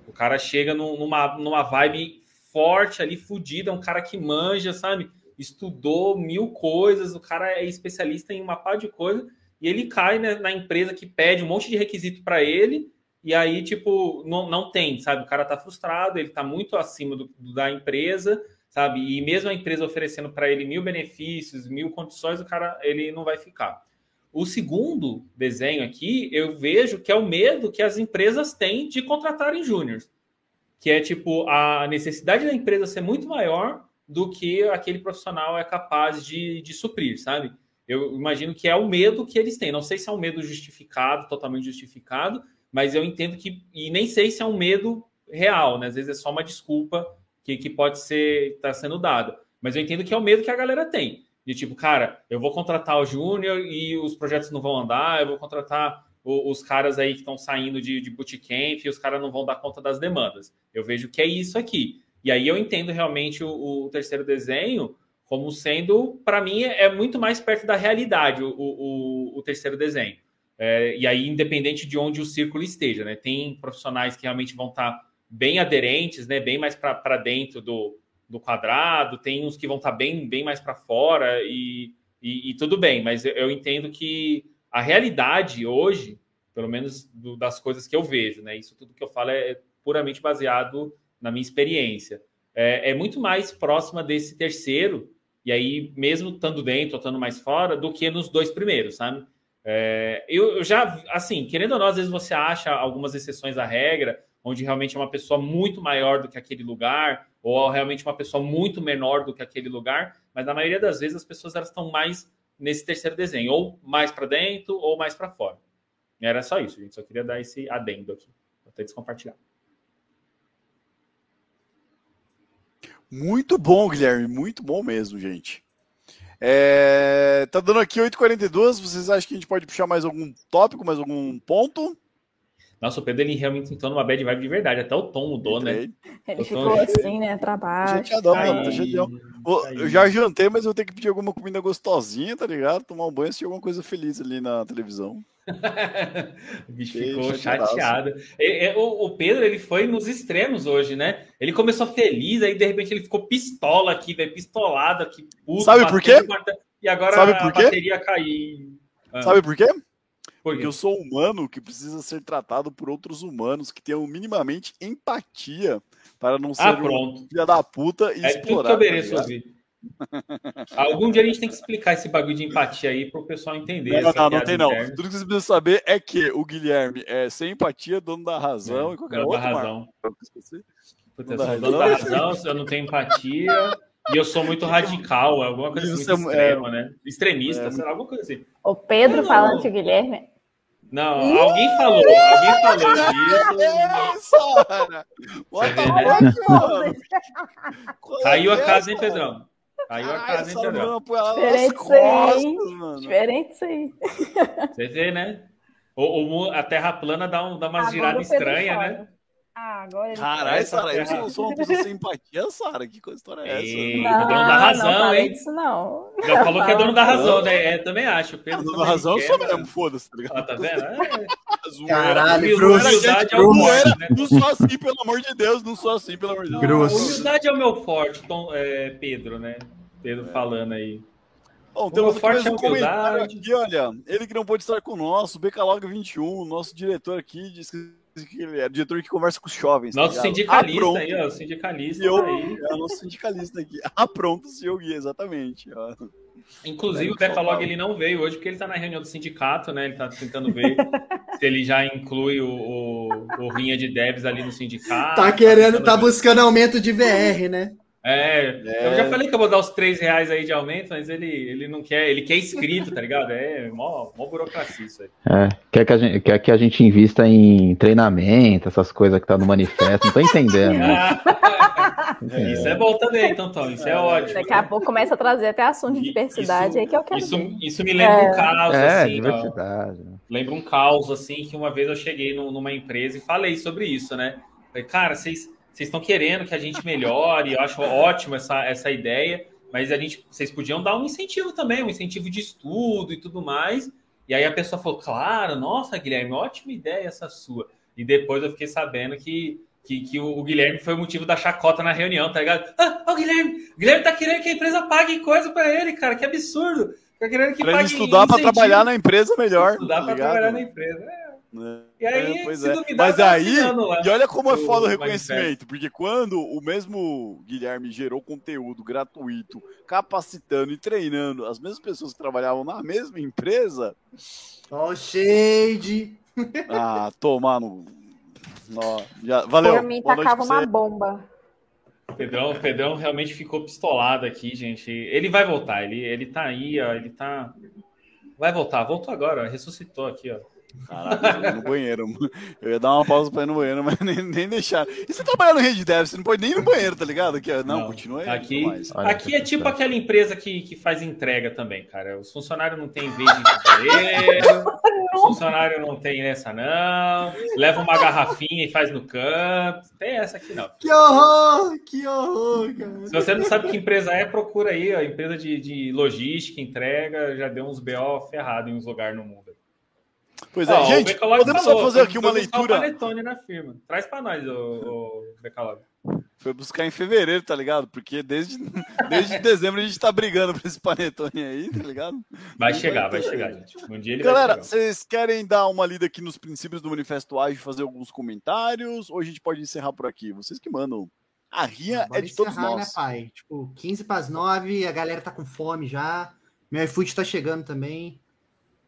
O cara chega numa, numa vibe forte ali, fodida, um cara que manja, sabe? estudou mil coisas, o cara é especialista em uma par de coisas, e ele cai né, na empresa que pede um monte de requisito para ele, e aí, tipo, não, não tem, sabe? O cara tá frustrado, ele tá muito acima do, da empresa, sabe? E mesmo a empresa oferecendo para ele mil benefícios, mil condições, o cara ele não vai ficar. O segundo desenho aqui, eu vejo que é o medo que as empresas têm de contratarem júniores. Que é tipo a necessidade da empresa ser muito maior do que aquele profissional é capaz de, de suprir, sabe? Eu imagino que é o medo que eles têm. Não sei se é um medo justificado, totalmente justificado, mas eu entendo que. E nem sei se é um medo real, né? Às vezes é só uma desculpa que, que pode ser tá sendo dada. Mas eu entendo que é o medo que a galera tem. De tipo, cara, eu vou contratar o Júnior e os projetos não vão andar, eu vou contratar o, os caras aí que estão saindo de, de bootcamp e os caras não vão dar conta das demandas. Eu vejo que é isso aqui. E aí eu entendo realmente o, o terceiro desenho como sendo, para mim, é muito mais perto da realidade o, o, o terceiro desenho. É, e aí, independente de onde o círculo esteja, né? Tem profissionais que realmente vão estar tá bem aderentes, né? Bem mais para dentro do, do quadrado, tem uns que vão estar tá bem, bem mais para fora e, e, e, tudo bem, mas eu, eu, entendo que a realidade hoje, pelo menos do, das coisas que eu vejo, né? Isso tudo que eu falo é puramente baseado na minha experiência, é, é muito mais próxima desse terceiro e aí, mesmo estando dentro estando mais fora, do que nos dois primeiros, sabe? É, eu, eu, já, assim, querendo ou não, às vezes você acha algumas exceções à regra, onde realmente é uma pessoa muito maior do que aquele lugar, ou realmente uma pessoa muito menor do que aquele lugar, mas na maioria das vezes as pessoas elas estão mais nesse terceiro desenho, ou mais para dentro ou mais para fora. Era só isso, gente. Só queria dar esse adendo aqui. Até descompartilhar. Muito bom, Guilherme. Muito bom mesmo, gente. É... Tá dando aqui 8h42. Vocês acham que a gente pode puxar mais algum tópico, mais algum ponto? Nossa, o Pedro ele realmente entrou numa bad vibe de verdade. Até o tom mudou, né? Ele ficou assim, né? Trabalho. Chateadão, mano. Chateadão. Eu já jantei, mas eu tenho que pedir alguma comida gostosinha, tá ligado? Tomar um banho e assistir alguma coisa feliz ali na televisão. o bicho ficou chateado. É, é, o, Pedro ele foi nos extremos hoje, né? Ele começou feliz, aí de repente ele ficou pistola aqui, velho, pistolado aqui. Puto, Sabe por quê? E agora Sabe por quê? a bateria cair. Ah. Sabe por quê? Porque eu sou humano que precisa ser tratado por outros humanos que tenham minimamente empatia para não ser ah, pronto. filha da puta e é explorar. Tudo que eu mereço tá ouvir. Algum dia a gente tem que explicar esse bagulho de empatia aí para o pessoal entender. Não, não, não tem não. Tudo que vocês precisam saber é que o Guilherme é sem empatia, dono da razão é, e qualquer dono outro. Da razão. Puta, dono, dono da razão, eu não tenho empatia. E eu sou muito radical, alguma coisa assim, é, extrema, né? Extremista, é, sei lá, alguma coisa assim. O Pedro falando que o Guilherme não, Ih! alguém falou, alguém falou disso. Vê, né? Caiu a casa, hein, Pedrão? Caiu a casa, hein, Pedrão? Diferente isso aí. Diferente isso aí. Você vê, né? O, o, a terra plana dá, um, dá umas giradas estranhas, né? Ah, agora Caralho, Sara, eu sou, sou uma pessoa sem empatia, Sara. Que coisa história é essa? Ei, não, dono da razão, não hein? Isso não. Já falou que é dono da razão, né? É, também acho. Pedro dono da razão, eu sou mesmo, foda-se, tá ligado? Ah, tá vendo? É. Caralho, humildade é o forte, né? Não sou assim, pelo amor de Deus, não sou assim, pelo amor de Deus. Grosso. Humildade é o meu forte, Tom, é, Pedro, né? Pedro é. falando aí. Bom, temos forte um comentário aqui, olha. Ele que não pôde estar conosco, Becalog 21, nosso diretor aqui, disse que ele é diretor que conversa com os jovens. Nosso tá sindicalista ah, aí, ó. Sindicalista. Eu, aí. É o nosso sindicalista aqui. Ah, pronto, senhor Gui, exatamente. Ó. Inclusive, o Decalog ele não veio hoje porque ele está na reunião do sindicato, né? Ele está tentando ver se ele já inclui o, o, o Rinha de Devs ali no sindicato. Tá querendo, tá, tá buscando aumento de VR, né? É, é, eu já falei que eu vou dar os 3 reais aí de aumento, mas ele, ele não quer, ele quer escrito, tá ligado? É mó, mó burocracia isso aí. É, quer que, a gente, quer que a gente invista em treinamento, essas coisas que tá no manifesto, não tô entendendo. Né? é. Isso é bom também, então, Tom, isso é, é ótimo. Daqui a pouco começa a trazer até assunto de diversidade isso, aí que eu quero. Isso, isso me lembra um é. caos, é, assim. Diversidade. Ó, lembra um caos, assim, que uma vez eu cheguei numa empresa e falei sobre isso, né? Falei, cara, vocês vocês estão querendo que a gente melhore, eu acho ótimo essa, essa ideia, mas a gente, vocês podiam dar um incentivo também, um incentivo de estudo e tudo mais. E aí a pessoa falou, claro, nossa, Guilherme, ótima ideia essa sua. E depois eu fiquei sabendo que, que, que o, Guilherme foi o motivo da chacota na reunião, tá ligado? Ah, o Guilherme, o Guilherme tá querendo que a empresa pague coisa para ele, cara, que absurdo. Tá querendo que pra pague estudar para trabalhar na empresa melhor. Estudar tá para trabalhar na empresa. É. É, e aí, é, pois é. Mas tá aí, e olha como é foda o reconhecimento, porque quando o mesmo Guilherme gerou conteúdo gratuito, capacitando e treinando as mesmas pessoas que trabalhavam na mesma empresa. Ó, oh, shade! Ah, tomar no. já, valeu. Por mim, tacava uma bomba. Pedrão, Pedrão realmente ficou pistolado aqui, gente. Ele vai voltar, ele, ele tá aí, ó, ele tá. Vai voltar, voltou agora, ressuscitou aqui, ó. Caraca, no banheiro. Eu ia dar uma pausa pra ir no banheiro, mas nem, nem deixar. E você trabalha no Rede Dev, você não pode nem ir no banheiro, tá ligado? Aqui, não, não, continua aí. Aqui, aqui é tipo aquela empresa que, que faz entrega também, cara. Os funcionários não tem vez de banheiro, os funcionários não tem essa, não. Leva uma garrafinha e faz no canto. Tem essa aqui, não. Que horror! Que horror, cara. Se você não sabe que empresa é, procura aí, ó. Empresa de, de logística, entrega, já deu uns BO ferrado em uns lugares no mundo. Pois é, gente, podemos falou, só fazer aqui uma leitura. panetone na firma. Traz para nós, o, o Becalog. Foi buscar em fevereiro, tá ligado? Porque desde, desde dezembro a gente tá brigando por esse panetone aí, tá ligado? Vai chegar, vai chegar, gente. Um dia ele Galera, vai vocês querem dar uma lida aqui nos princípios do Manifesto Ágil, fazer alguns comentários, ou a gente pode encerrar por aqui? Vocês que mandam. A rinha é de todos encerrar, nós. Né, pai? Tipo, 15 para as 9, a galera tá com fome já. Meu iFood tá chegando também.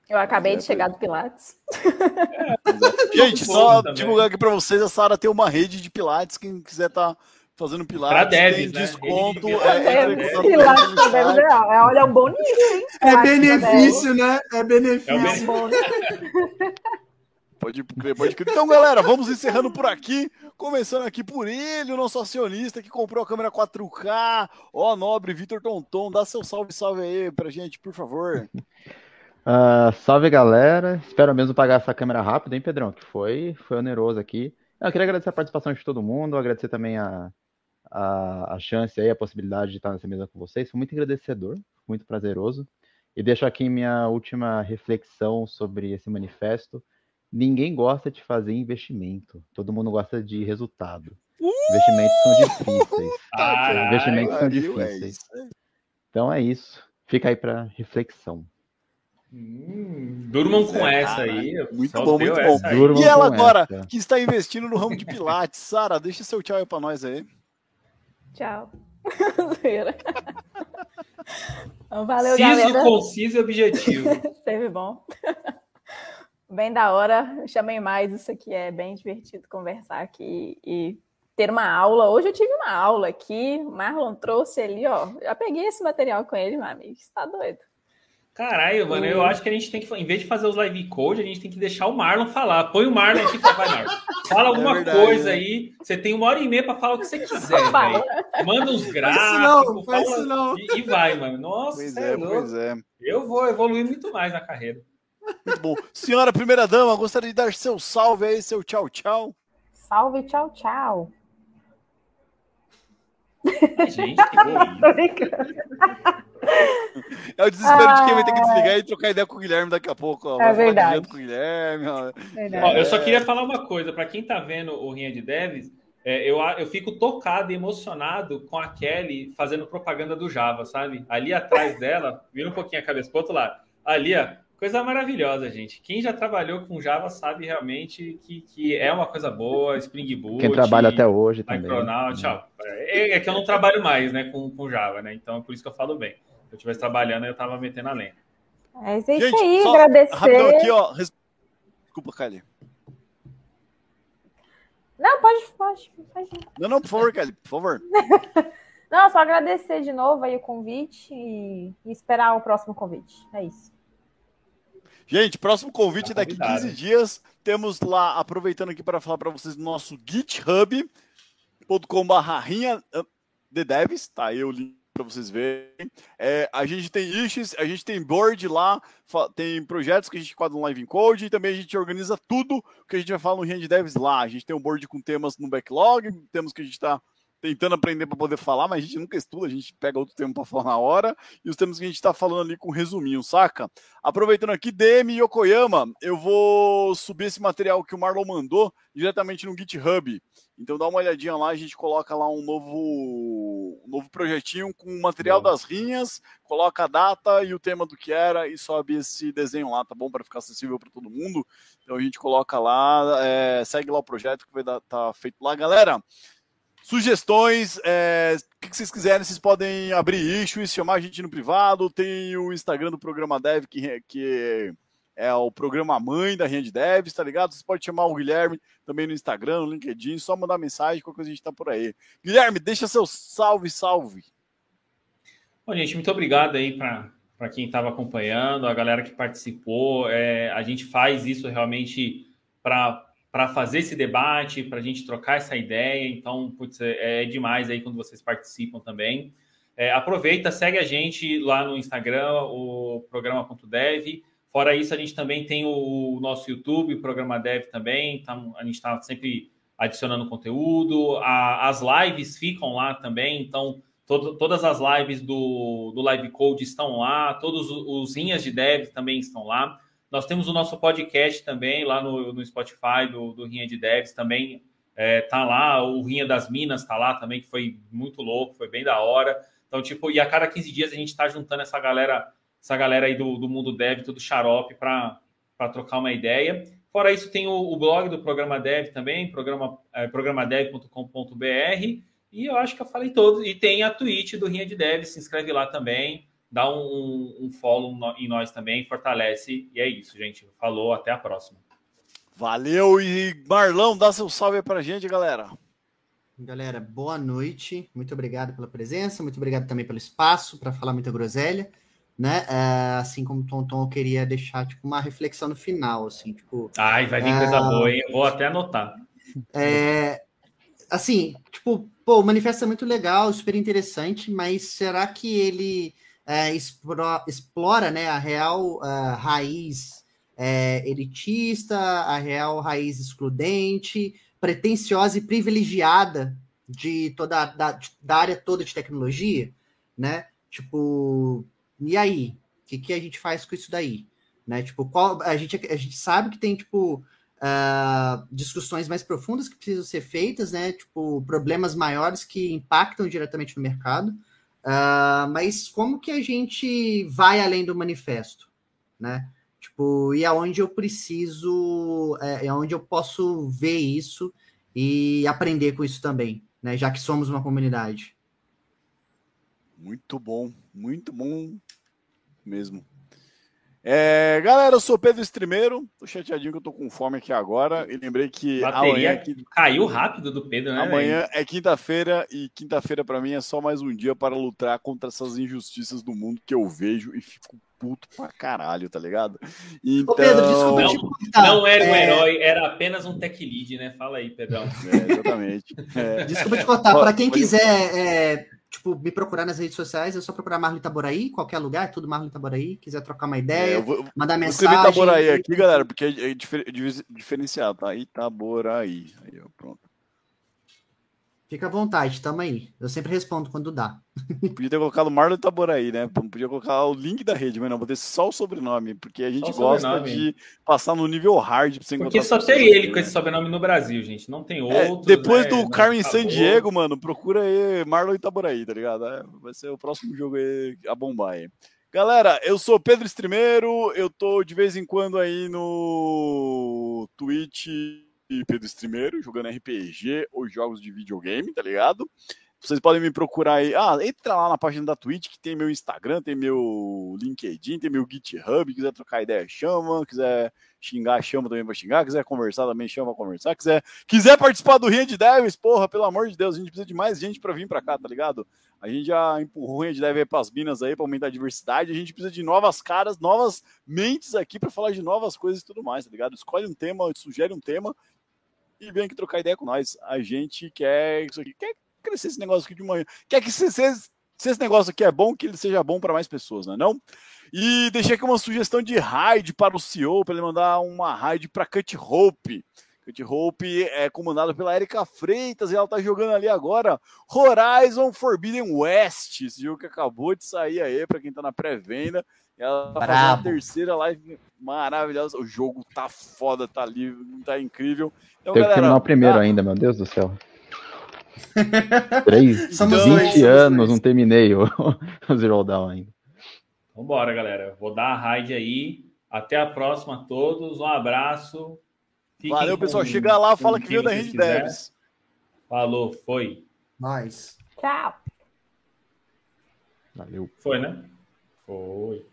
Eu acabei de chegar do Pilates. Gente, bom só também. divulgar aqui pra vocês, a Sara tem uma rede de pilates, quem quiser tá fazendo pilates, Pra tem né? desconto. De é, É, em contato Pilates gente também, chat. é, olha, um bom nível, hein? É Pilates benefício, né? É benefício. É. É um bom. Pode crer, pode crer. Então, galera, vamos encerrando por aqui. Começando aqui por ele, o nosso acionista que comprou a câmera 4K. Ó, nobre Vitor Tonton, dá seu salve, salve aí pra gente, por favor. Ah, salve galera, espero mesmo pagar essa câmera rápido, hein, Pedrão? Que foi, foi oneroso aqui. Eu queria agradecer a participação de todo mundo, agradecer também a, a, a chance aí, a possibilidade de estar nessa mesa com vocês. Foi muito agradecedor, muito prazeroso. E deixo aqui minha última reflexão sobre esse manifesto. Ninguém gosta de fazer investimento, todo mundo gosta de resultado. Investimentos são difíceis. Investimentos são é difíceis. Então é isso. Fica aí para reflexão. Hum, durmam com É, essa cara, aí. muito bom, muito bom. Durmam E ela agora, essa. que está investindo no ramo de pilates. Sara, deixa seu tchau aí pra nós aí. Tchau. Então, Valeu, Ciso, galera. conciso e objetivo. Teve bom. Bem da hora. Chamei mais. Isso aqui é bem divertido conversar aqui e ter uma aula. Hoje eu tive uma aula aqui. O Marlon trouxe ali, ó. Já peguei esse material com ele, meu amigo. Você tá doido? Caralho, mano, eu acho que a gente tem que, em vez de fazer os live code, a gente tem que deixar o Marlon falar. Põe o Marlon aqui e fala, vai, Marlon. Fala alguma É verdade, coisa né? aí. Você tem uma hora e meia pra falar o que você quiser, velho. Manda uns Faz gráficos. isso não, faz fala- isso não. E, e vai, mano. Nossa, Pois é, louco. pois é. Eu vou evoluir muito mais na carreira. Muito bom. Senhora primeira dama, gostaria de dar seu salve aí, seu tchau, tchau. Salve, tchau, tchau. Ai, gente, que. É o desespero de quem vai ter que Ah. desligar e trocar ideia com o Guilherme daqui a pouco. Ó. É verdade. com o Guilherme. Ó. Verdade. Ó, eu só queria falar uma coisa, para quem tá vendo o Rinha de Devs, é, eu, eu fico tocado e emocionado com a Kelly fazendo propaganda do Java, sabe? Ali atrás dela, vira um pouquinho a cabeça pro outro lado. Ali, ó, coisa maravilhosa, gente. Quem já trabalhou com Java sabe realmente que, que é uma coisa boa, Spring Boot. Quem trabalha até hoje também. Micronaut, tchau. É, é que eu não trabalho mais, né, com, com Java, né? Então, é por isso que eu falo bem. Se eu estivesse trabalhando, eu tava metendo a lenha. É isso aí, Gente, só agradecer. Rapidão aqui, ó. Res- Desculpa, Kelly. Não, pode, pode, pode. Não, não, por favor, Kelly, por favor. Não, só agradecer de novo aí o convite e, e esperar o próximo convite. É isso. Gente, próximo convite Tá daqui convidado. 15 dias. Temos lá, aproveitando aqui para falar para vocês do nosso github.com.br rinha de devs, tá aí o link para vocês verem. É, a gente tem issues, a gente tem board lá, tem projetos que a gente quadra no Live in Code e também a gente organiza tudo que a gente vai falar no de Devs lá. A gente tem um board com temas no backlog, temos que a gente está tentando aprender para poder falar, mas a gente nunca estuda, a gente pega outro tema para falar na hora e os temas que a gente está falando ali com resuminho, saca? Aproveitando aqui, DM Yokoyama, eu vou subir esse material que o Marlon mandou diretamente no GitHub. Então dá uma olhadinha lá, a gente coloca lá um novo, um novo projetinho com o material Boa. das rinhas, coloca a data e o tema do que era e sobe esse desenho lá, tá bom? Para ficar acessível para todo mundo. Então a gente coloca lá, é, segue lá o projeto que vai estar tá feito lá, galera. Sugestões, é, o que vocês quiserem, vocês podem abrir issues, chamar a gente no privado. Tem o Instagram do Programa Dev, que, que é o programa mãe da Rede Devs, tá ligado? Você pode chamar o Guilherme também no Instagram, no LinkedIn, só mandar mensagem, qualquer coisa a gente tá por aí. Guilherme, deixa seu salve, salve. Bom, gente, muito obrigado aí para quem estava acompanhando, a galera que participou. É, a gente faz isso realmente para fazer esse debate, para a gente trocar essa ideia. Então, putz, é, é demais aí quando vocês participam também. É, aproveita, segue a gente lá no Instagram, o programa.dev. Fora isso, a gente também tem o nosso YouTube, o Programa Dev também. Então, a gente está sempre adicionando conteúdo. A- as lives ficam lá também, então todo- todas as lives do, do Live Code estão lá, todos os, os linhas de dev também estão lá. Nós temos o nosso podcast também lá no, no Spotify do, do Rinha de Devs também. É, tá lá, o Rinha das Minas tá lá também, que foi muito louco, foi bem da hora. Então, tipo, e a cada 15 dias a gente está juntando essa galera, essa galera aí do, do mundo dev, tudo xarope, para trocar uma ideia. Fora isso, tem o, o blog do Programa Dev também, programa, é, programadev.com.br. E eu acho que eu falei todos. E tem a Twitch do Rinha de Dev, se inscreve lá também, dá um, um follow em nós também, fortalece. E é isso, gente. Falou, até a próxima. Valeu e Marlão, dá seu salve aí pra gente, galera. Galera, boa noite. Muito obrigado pela presença, muito obrigado também pelo espaço para falar muita groselha, né? É, assim como o Tonton, eu queria deixar tipo uma reflexão no final, assim, tipo. Ai, vai vir é, coisa boa, hein? Eu vou até anotar. É, assim, tipo, pô, o manifesto é muito legal, super interessante, mas será que ele é, explora, né, a real uh, raiz é, elitista, a real raiz excludente? pretensiosa e privilegiada de toda da, da área toda de tecnologia, né? Tipo, e aí? O que, que a gente faz com isso daí? Né? Tipo, qual, a, gente, a gente sabe que tem, tipo, uh, discussões mais profundas que precisam ser feitas, né? Tipo, problemas maiores que impactam diretamente no mercado. Uh, mas como que a gente vai além do manifesto, né? Tipo, e aonde eu preciso, é, é onde eu posso ver isso e aprender com isso também, né? Já que somos uma comunidade. Muito bom, muito bom mesmo. É, galera, eu sou Pedro Stremeiro, tô chateadinho que eu tô com fome aqui agora e lembrei que Bateria amanhã caiu rápido do Pedro, né? Amanhã véio? é quinta-feira e quinta-feira para mim é só mais um dia para lutar contra essas injustiças do mundo que eu vejo e fico puto pra caralho, tá ligado? Então... Ô Pedro, desculpa não, te contar. Não era um é... herói, era apenas um tech lead, né? Fala aí, Pedrão. É, exatamente. É. Desculpa te contar, para quem quiser é, tipo, me procurar nas redes sociais, é só procurar Marlon Itaboraí, qualquer lugar, é tudo Marlon Itaboraí. Quiser trocar uma ideia, é, vou, mandar mensagem. Vou Itaboraí aqui, galera, porque é, é diferenciado, tá? Itaboraí. Aí, ó, pronto. Fica à vontade, tamo aí. Eu sempre respondo quando dá. Podia ter colocado Marlon Itaboraí, né? Podia colocar o link da rede, mas não, vou ter só o sobrenome, porque a gente gosta de passar no nível hard pra você Porque só tem ele com esse sobrenome no Brasil, gente. Não tem é, outro. É, depois né? do Carmen San Diego, mano, procura aí Marlon Itaboraí, tá ligado? É, vai ser o próximo jogo aí a bombar aí. Galera, eu sou Pedro Stremeiro, eu tô de vez em quando aí no Twitch Pedro Streameiro, jogando RPG ou jogos de videogame, tá ligado? Vocês podem me procurar aí. Ah, entra lá na página da Twitch, que tem meu Instagram, tem meu LinkedIn, tem meu GitHub. Quiser trocar ideia, chama. Quiser xingar, chama também pra xingar. Quiser conversar também, chama pra conversar. Quiser, quiser participar do Rinha de Devs, porra, pelo amor de Deus, a gente precisa de mais gente pra vir pra cá, tá ligado? A gente já empurrou o Rinha de Devs aí pras minas aí, pra aumentar a diversidade. A gente precisa de novas caras, novas mentes aqui pra falar de novas coisas e tudo mais, tá ligado? Escolhe um tema, sugere um tema e vem aqui trocar ideia com nós. A gente quer isso aqui, quer crescer esse negócio aqui de manhã. Quer que se, se, se esse negócio aqui é bom, que ele seja bom para mais pessoas, não é não? E deixei aqui uma sugestão de raid para o CEO, para ele mandar uma raid para Cut Hope. Cut Hope é comandado pela Erika Freitas e ela tá jogando ali agora Horizon Forbidden West, esse jogo que acabou de sair aí para quem tá na pré-venda. Ela vai fazer a terceira live maravilhosa. O jogo tá foda, tá livre, tá incrível. Então, Tem galera, que terminar o primeiro tá... ainda, meu Deus do céu. Três, Somos 20 dois, anos, não terminei o, o Zero Down ainda. Vambora, galera. Vou dar a raid aí. Até a próxima a todos. Um abraço. Fiquem Valeu, pessoal. Com, Chega lá, fala que viu da Rede Devs. Falou, foi. Mais. Tchau. Valeu. Foi, né? Foi.